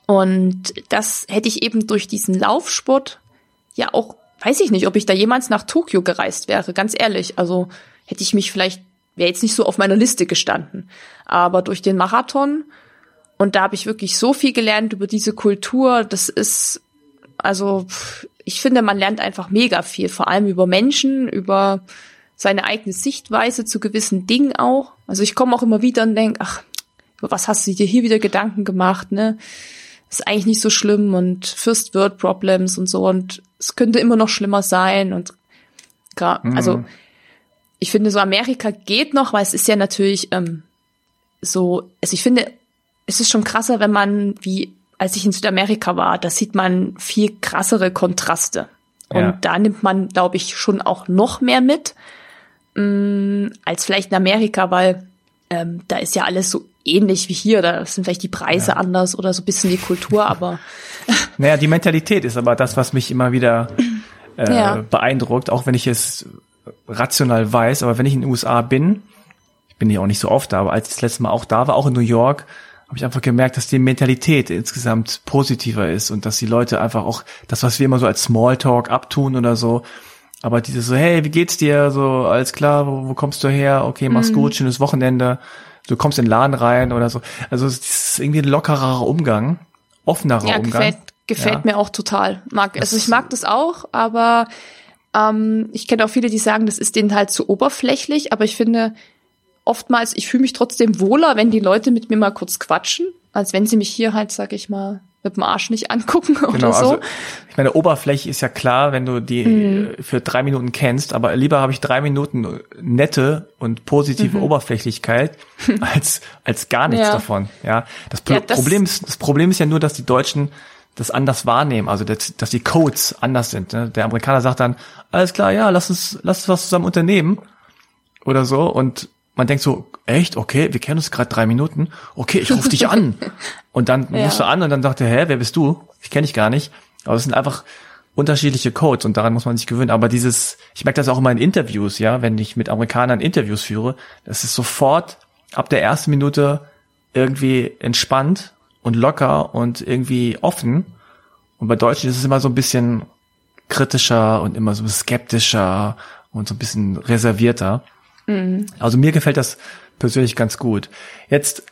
Und das hätte ich eben durch diesen Laufsport ja auch, weiß ich nicht, ob ich da jemals nach Tokio gereist wäre, ganz ehrlich. Also hätte ich mich vielleicht, wäre jetzt nicht so auf meiner Liste gestanden. Aber durch den Marathon, und da habe ich wirklich so viel gelernt über diese Kultur, das ist, also ich finde, man lernt einfach mega viel, vor allem über Menschen, über seine eigene Sichtweise zu gewissen Dingen auch. Also ich komme auch immer wieder und denke, ach, über was hast du dir hier wieder Gedanken gemacht, ne? Ist eigentlich nicht so schlimm und First World Problems und so und es könnte immer noch schlimmer sein und Mhm. also ich finde, so Amerika geht noch, weil es ist ja natürlich ähm, so, also ich finde, es ist schon krasser, wenn man, wie als ich in Südamerika war, da sieht man viel krassere Kontraste. Und ja. da nimmt man, glaube ich, schon auch noch mehr mit mh, mm, als vielleicht in Amerika, weil ähm, da ist ja alles so ähnlich wie hier. Da sind vielleicht die Preise ja. anders oder so ein bisschen die Kultur, aber. Naja, die Mentalität ist aber das, was mich immer wieder äh, ja. beeindruckt, auch wenn ich es rational weiß, aber wenn ich in den USA bin, ich bin ja auch nicht so oft da, aber als ich das letzte Mal auch da war, auch in New York, habe ich einfach gemerkt, dass die Mentalität insgesamt positiver ist und dass die Leute einfach auch das, was wir immer so als Smalltalk abtun oder so, aber dieses so, hey, wie geht's dir? So, alles klar, wo, wo kommst du her? Okay, mach's mhm. gut, schönes Wochenende. Du kommst in den Laden rein oder so. Also es ist irgendwie ein lockerer Umgang, offenerer ja, Umgang. Gefällt, gefällt ja. mir auch total. Mag, also ich mag das auch, aber ähm, ich kenne auch viele, die sagen, das ist denen halt zu oberflächlich, aber ich finde, oftmals, ich fühle mich trotzdem wohler, wenn die Leute mit mir mal kurz quatschen, als wenn sie mich hier halt, sag ich mal, mit dem Arsch nicht angucken genau, oder so. Also, ich meine, Oberfläche ist ja klar, wenn du die mhm. für drei Minuten kennst, aber lieber habe ich drei Minuten nette und positive mhm. Oberflächlichkeit als, als gar nichts ja. davon. Ja, das, ja, das Problem ist, das Problem ist ja nur, dass die Deutschen das anders wahrnehmen, also dass, dass die Codes anders sind. Ne? Der Amerikaner sagt dann, alles klar, ja, lass uns, lass uns was zusammen unternehmen oder so und man denkt so, echt, okay, wir kennen uns gerade drei Minuten, okay, ich rufe dich an. Und dann ja. rufst du an und dann sagt er, hä, wer bist du? Ich kenne dich gar nicht. Aber es sind einfach unterschiedliche Codes und daran muss man sich gewöhnen. Aber dieses, ich merke das auch immer in Interviews, ja, wenn ich mit Amerikanern Interviews führe, das ist sofort ab der ersten Minute irgendwie entspannt und locker und irgendwie offen. Und bei Deutschen ist es immer so ein bisschen kritischer und immer so skeptischer und so ein bisschen reservierter. Mhm. Also mir gefällt das persönlich ganz gut. Jetzt,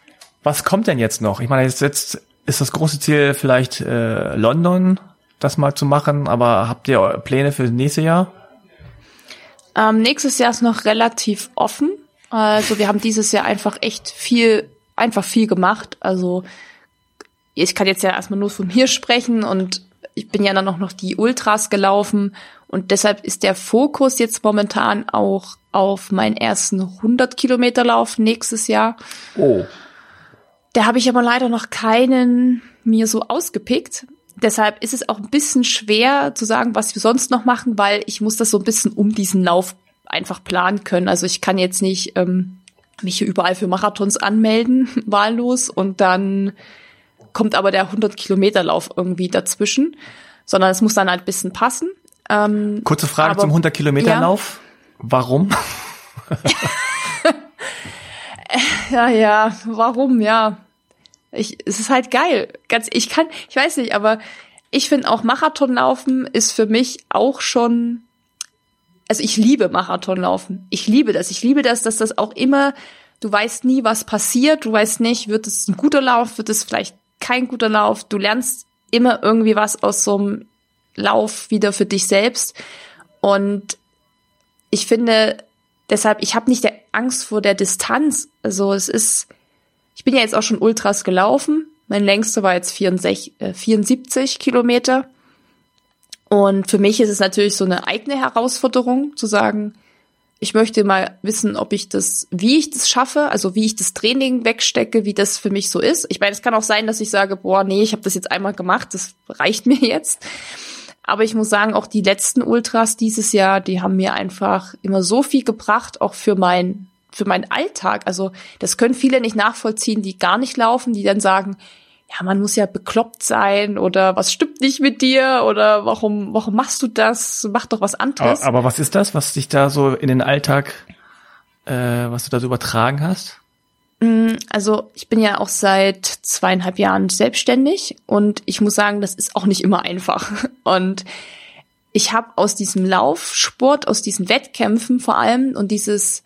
was kommt denn jetzt noch? Ich meine, jetzt, jetzt ist das große Ziel vielleicht äh, London, das mal zu machen, aber habt ihr Pläne für das nächste Jahr? Ähm, nächstes Jahr ist noch relativ offen. Also wir haben dieses Jahr einfach echt viel, einfach viel gemacht. Also ich kann jetzt ja erstmal nur von mir sprechen und ich bin ja dann auch noch die Ultras gelaufen und deshalb ist der Fokus jetzt momentan auch auf meinen ersten 100 Kilometer Lauf nächstes Jahr. Oh. Da habe ich aber leider noch keinen mir so ausgepickt. Deshalb ist es auch ein bisschen schwer zu sagen, was wir sonst noch machen, weil ich muss das so ein bisschen um diesen Lauf einfach planen können. Also ich kann jetzt nicht ähm, mich hier überall für Marathons anmelden, wahllos, und dann kommt aber der 100 Kilometer Lauf irgendwie dazwischen, sondern es muss dann halt ein bisschen passen. Ähm, Kurze Frage aber, zum 100 Kilometer Lauf. Ja. Warum? ja, ja, warum, ja. Ich, es ist halt geil. Ganz, ich kann, ich weiß nicht, aber ich finde auch Marathonlaufen ist für mich auch schon, also ich liebe Marathonlaufen. Ich liebe das. Ich liebe das, dass das auch immer, du weißt nie, was passiert. Du weißt nicht, wird es ein guter Lauf, wird es vielleicht kein guter Lauf. Du lernst immer irgendwie was aus so einem Lauf wieder für dich selbst. Und ich finde, deshalb, ich habe nicht der Angst vor der Distanz. Also es ist, ich bin ja jetzt auch schon Ultras gelaufen. Mein längster war jetzt 64, äh, 74 Kilometer. Und für mich ist es natürlich so eine eigene Herausforderung, zu sagen, ich möchte mal wissen, ob ich das, wie ich das schaffe, also wie ich das Training wegstecke, wie das für mich so ist. Ich meine, es kann auch sein, dass ich sage, boah, nee, ich habe das jetzt einmal gemacht, das reicht mir jetzt. Aber ich muss sagen, auch die letzten Ultras dieses Jahr, die haben mir einfach immer so viel gebracht, auch für mein für meinen Alltag. Also das können viele nicht nachvollziehen, die gar nicht laufen, die dann sagen, ja, man muss ja bekloppt sein oder was stimmt nicht mit dir oder warum, warum machst du das? Mach doch was anderes. Aber, aber was ist das, was dich da so in den Alltag, äh, was du da so übertragen hast? Mm, also ich bin ja auch seit zweieinhalb Jahren selbstständig und ich muss sagen, das ist auch nicht immer einfach. Und ich habe aus diesem Laufsport, aus diesen Wettkämpfen vor allem und dieses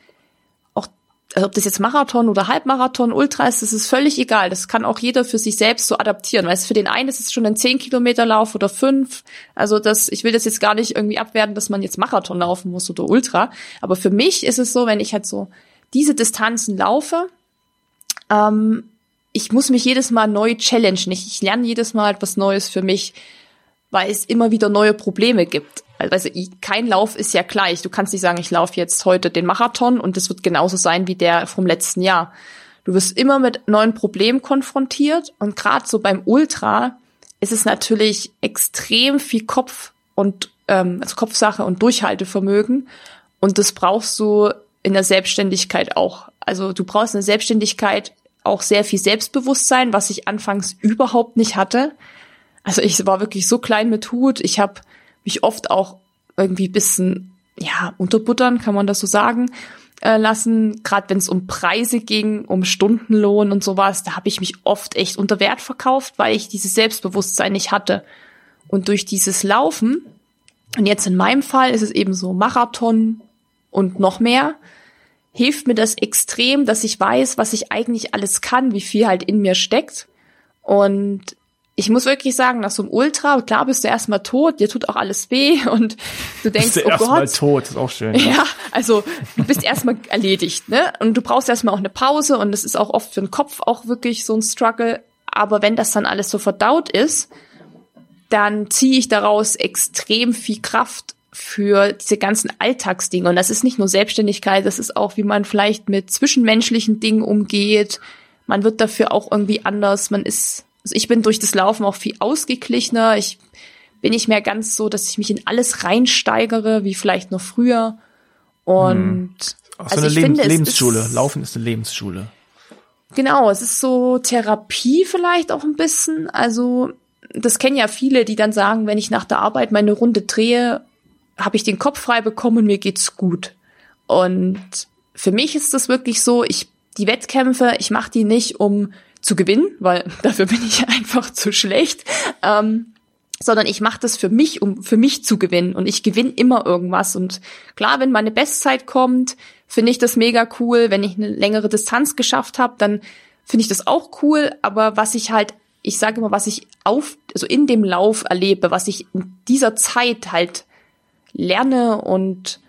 also ob das jetzt Marathon oder Halbmarathon, Ultra ist, das ist völlig egal. Das kann auch jeder für sich selbst so adaptieren. Weil es für den einen ist es schon ein 10 Kilometer Lauf oder fünf. Also das, ich will das jetzt gar nicht irgendwie abwerten, dass man jetzt Marathon laufen muss oder Ultra. Aber für mich ist es so, wenn ich halt so diese Distanzen laufe, ähm, ich muss mich jedes Mal neu challengen. Ich, ich lerne jedes Mal etwas Neues für mich, weil es immer wieder neue Probleme gibt. also kein Lauf ist ja gleich. Du kannst nicht sagen, ich laufe jetzt heute den Marathon und das wird genauso sein wie der vom letzten Jahr. Du wirst immer mit neuen Problemen konfrontiert und gerade so beim Ultra ist es natürlich extrem viel Kopf und ähm, also Kopfsache und Durchhaltevermögen und das brauchst du in der Selbstständigkeit auch. Also du brauchst in der Selbstständigkeit auch sehr viel Selbstbewusstsein, was ich anfangs überhaupt nicht hatte. Also ich war wirklich so klein mit Hut. Ich habe mich oft auch irgendwie bisschen, ja, unterbuttern, kann man das so sagen, äh, lassen. Gerade wenn es um Preise ging, um Stundenlohn und sowas, da habe ich mich oft echt unter Wert verkauft, weil ich dieses Selbstbewusstsein nicht hatte. Und durch dieses Laufen, und jetzt in meinem Fall ist es eben so Marathon und noch mehr, hilft mir das extrem, dass ich weiß, was ich eigentlich alles kann, wie viel halt in mir steckt. Und ich muss wirklich sagen, nach so einem Ultra, klar bist du erstmal tot, dir tut auch alles weh und du denkst, bist du oh erstmal tot, ist auch schön. Ja, ja also du bist erstmal erledigt, ne? Und du brauchst erstmal auch eine Pause und das ist auch oft für den Kopf auch wirklich so ein Struggle. Aber wenn das dann alles so verdaut ist, dann ziehe ich daraus extrem viel Kraft für diese ganzen Alltagsdinge. Und das ist nicht nur Selbstständigkeit, das ist auch, wie man vielleicht mit zwischenmenschlichen Dingen umgeht. Man wird dafür auch irgendwie anders. Man ist also ich bin durch das Laufen auch viel ausgeglichener. Ich bin nicht mehr ganz so, dass ich mich in alles reinsteigere, wie vielleicht noch früher. Und hm. Auch so also eine Leb finde, Lebensschule. Ist, Laufen ist eine Lebensschule. Genau, es ist so Therapie vielleicht auch ein bisschen. Also das kennen ja viele, die dann sagen, wenn ich nach der Arbeit meine Runde drehe, habe ich den Kopf frei bekommen mir geht's gut. Und für mich ist das wirklich so, ich die Wettkämpfe, ich mache die nicht, um zu gewinnen, weil dafür bin ich einfach zu schlecht. Ähm, sondern ich mache das für mich, um für mich zu gewinnen. Und ich gewinne immer irgendwas. Und klar, wenn meine Bestzeit kommt, finde ich das mega cool. Wenn ich eine längere Distanz geschafft habe, dann finde ich das auch cool. Aber was ich halt, ich sage immer, was ich auf, also in dem Lauf erlebe, was ich in dieser Zeit halt lerne und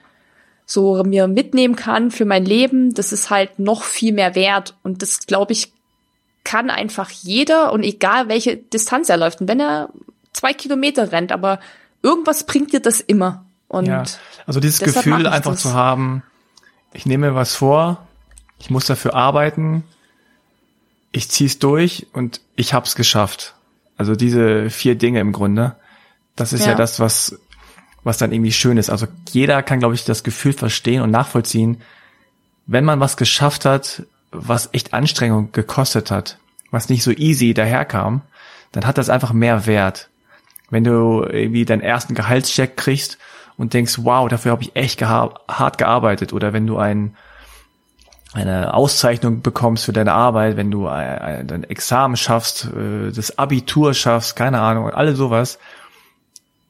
so mir mitnehmen kann für mein Leben, das ist halt noch viel mehr wert. Und das, glaube ich, kann einfach jeder und egal welche Distanz er läuft. Und wenn er zwei Kilometer rennt, aber irgendwas bringt dir das immer. Und ja, also dieses Gefühl einfach das. zu haben, ich nehme mir was vor, ich muss dafür arbeiten, ich zieh's durch und ich hab's geschafft. Also diese vier Dinge im Grunde, das ist ja, ja das, was was dann irgendwie schön ist. Also jeder kann, glaube ich, das Gefühl verstehen und nachvollziehen, wenn man was geschafft hat, was echt Anstrengung gekostet hat, was nicht so easy daherkam, dann hat das einfach mehr Wert. Wenn du irgendwie deinen ersten Gehaltscheck kriegst und denkst, wow, dafür habe ich echt geha hart gearbeitet, oder wenn du ein, eine Auszeichnung bekommst für deine Arbeit, wenn du ein, dein Examen schaffst, äh, das Abitur schaffst, keine Ahnung, alle sowas,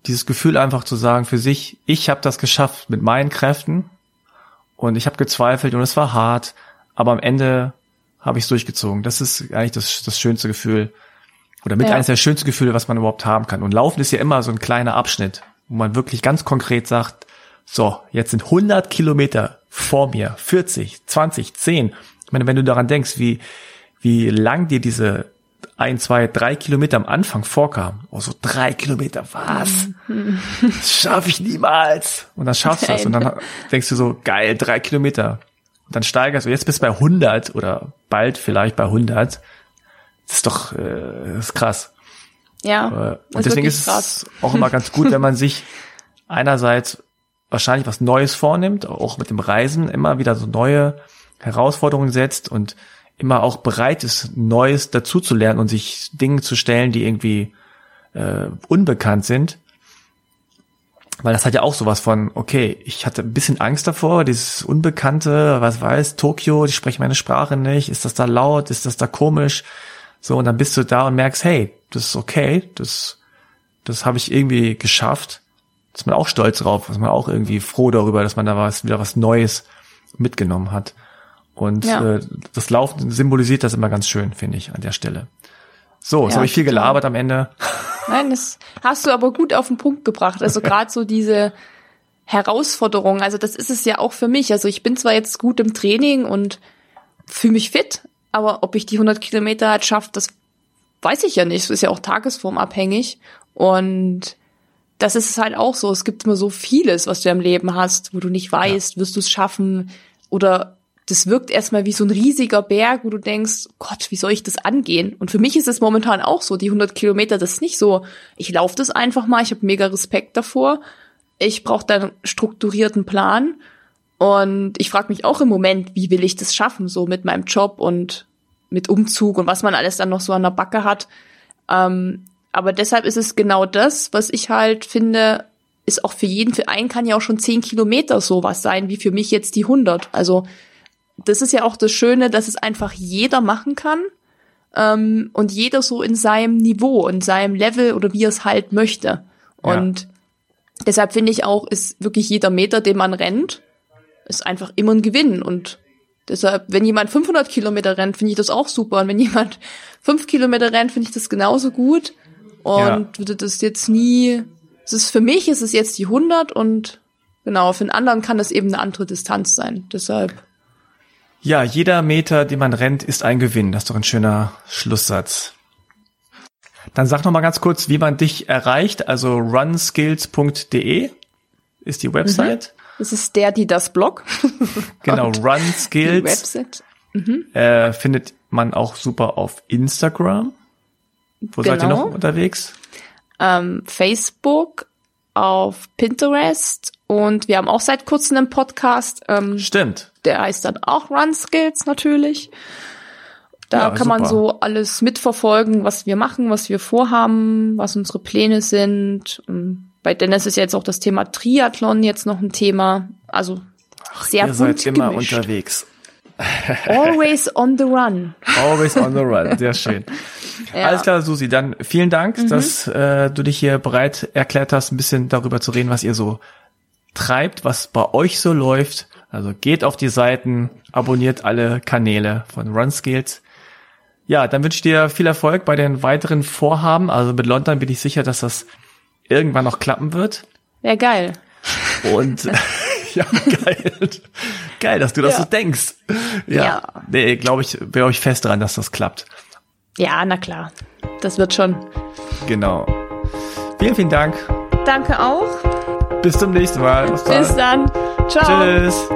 dieses Gefühl einfach zu sagen für sich, ich habe das geschafft mit meinen Kräften und ich habe gezweifelt und es war hart, aber am Ende habe ich es durchgezogen. Das ist eigentlich das, das schönste Gefühl oder mit ja. eines der schönsten Gefühle, was man überhaupt haben kann. Und Laufen ist ja immer so ein kleiner Abschnitt, wo man wirklich ganz konkret sagt, so, jetzt sind 100 Kilometer vor mir, 40, 20, 10. Ich meine, wenn du daran denkst, wie, wie lang dir diese ein, zwei, drei Kilometer am Anfang vorkam. Oh, so drei Kilometer, was? Das schaffe ich niemals. Und dann schaffst du das. Und dann denkst du so, geil, drei Kilometer dann steigerst du, jetzt bist du bei 100 oder bald vielleicht bei 100. Das ist doch äh, das ist krass. Ja. Äh, und deswegen ist es auch immer ganz gut, wenn man sich einerseits wahrscheinlich was Neues vornimmt, auch mit dem Reisen immer wieder so neue Herausforderungen setzt und immer auch bereit ist, Neues dazuzulernen und sich Dinge zu stellen, die irgendwie äh, unbekannt sind. Weil das hat ja auch sowas von, okay, ich hatte ein bisschen Angst davor, dieses Unbekannte, was weiß, Tokio, die sprechen meine Sprache nicht, ist das da laut, ist das da komisch? So, und dann bist du da und merkst, hey, das ist okay, das, das habe ich irgendwie geschafft. ist man auch stolz drauf, ist man auch irgendwie froh darüber, dass man da was, wieder was Neues mitgenommen hat. Und ja. äh, das Laufen symbolisiert das immer ganz schön, finde ich, an der Stelle. So, jetzt ja, habe ich viel gelabert am Ende. Nein, das hast du aber gut auf den Punkt gebracht. Also gerade so diese Herausforderung, also das ist es ja auch für mich. Also ich bin zwar jetzt gut im Training und fühle mich fit, aber ob ich die 100 Kilometer halt schaffe, das weiß ich ja nicht. Das ist ja auch tagesformabhängig. Und das ist halt auch so. Es gibt immer so vieles, was du im Leben hast, wo du nicht weißt, ja. wirst du es schaffen oder das wirkt erstmal wie so ein riesiger Berg, wo du denkst, Gott, wie soll ich das angehen? Und für mich ist es momentan auch so, die 100 Kilometer, das ist nicht so, ich laufe das einfach mal, ich habe mega Respekt davor. Ich brauche da einen strukturierten Plan. Und ich frage mich auch im Moment, wie will ich das schaffen, so mit meinem Job und mit Umzug und was man alles dann noch so an der Backe hat. Ähm, aber deshalb ist es genau das, was ich halt finde, ist auch für jeden, für einen kann ja auch schon 10 Kilometer sowas sein, wie für mich jetzt die 100. Also das ist ja auch das Schöne, dass es einfach jeder machen kann ähm, und jeder so in seinem Niveau, in seinem Level oder wie er es halt möchte. Und ja. deshalb finde ich auch, ist wirklich jeder Meter, den man rennt, ist einfach immer ein Gewinn. Und deshalb, wenn jemand 500 Kilometer rennt, finde ich das auch super. Und wenn jemand 5 Kilometer rennt, finde ich das genauso gut. Und ja. würde das jetzt nie, es ist für mich ist es jetzt die 100 und genau, für den anderen kann das eben eine andere Distanz sein. Deshalb ja, jeder Meter, den man rennt, ist ein Gewinn. Das ist doch ein schöner Schlusssatz. Dann sag noch mal ganz kurz, wie man dich erreicht. Also runskills.de ist die Website. Mhm. Das ist der, die das Blog. genau, runskills. Die Website. Mhm. Äh, findet man auch super auf Instagram. Wo genau. seid ihr noch genau. unterwegs? Ähm, Facebook, auf Pinterest und wir haben auch seit kurzem einen Podcast. Ähm, Stimmt der heißt dann auch Run Skills natürlich. Da ja, kann super. man so alles mitverfolgen, was wir machen, was wir vorhaben, was unsere Pläne sind. Ähm, bei Dennis ist ja jetzt auch das Thema Triathlon jetzt noch ein Thema. Also sehr Ach, ihr seid immer gemischt. unterwegs. Always on the run. Always on the run, sehr schön. Ja. Alles klar, Susi, dann vielen Dank, mhm. dass äh, du dich hier bereit erklärt hast, ein bisschen darüber zu reden, was ihr so treibt, was bei euch so läuft. Also geht auf die Seiten, abonniert alle Kanäle von RunSkills. Ja, dann wünsche ich dir viel Erfolg bei den weiteren Vorhaben. Also mit London bin ich sicher, dass das irgendwann noch klappen wird. Ja, geil. Und ja, geil. geil, dass du das ja. so denkst. Ja. ja. Nee, glaube ich, wäre euch fest dran, dass das klappt. Ja, na klar. Das wird schon. Genau. Vielen, vielen Dank. Danke auch. Bis zum nächsten Mal. Bis dann. Ciao. Tschüss.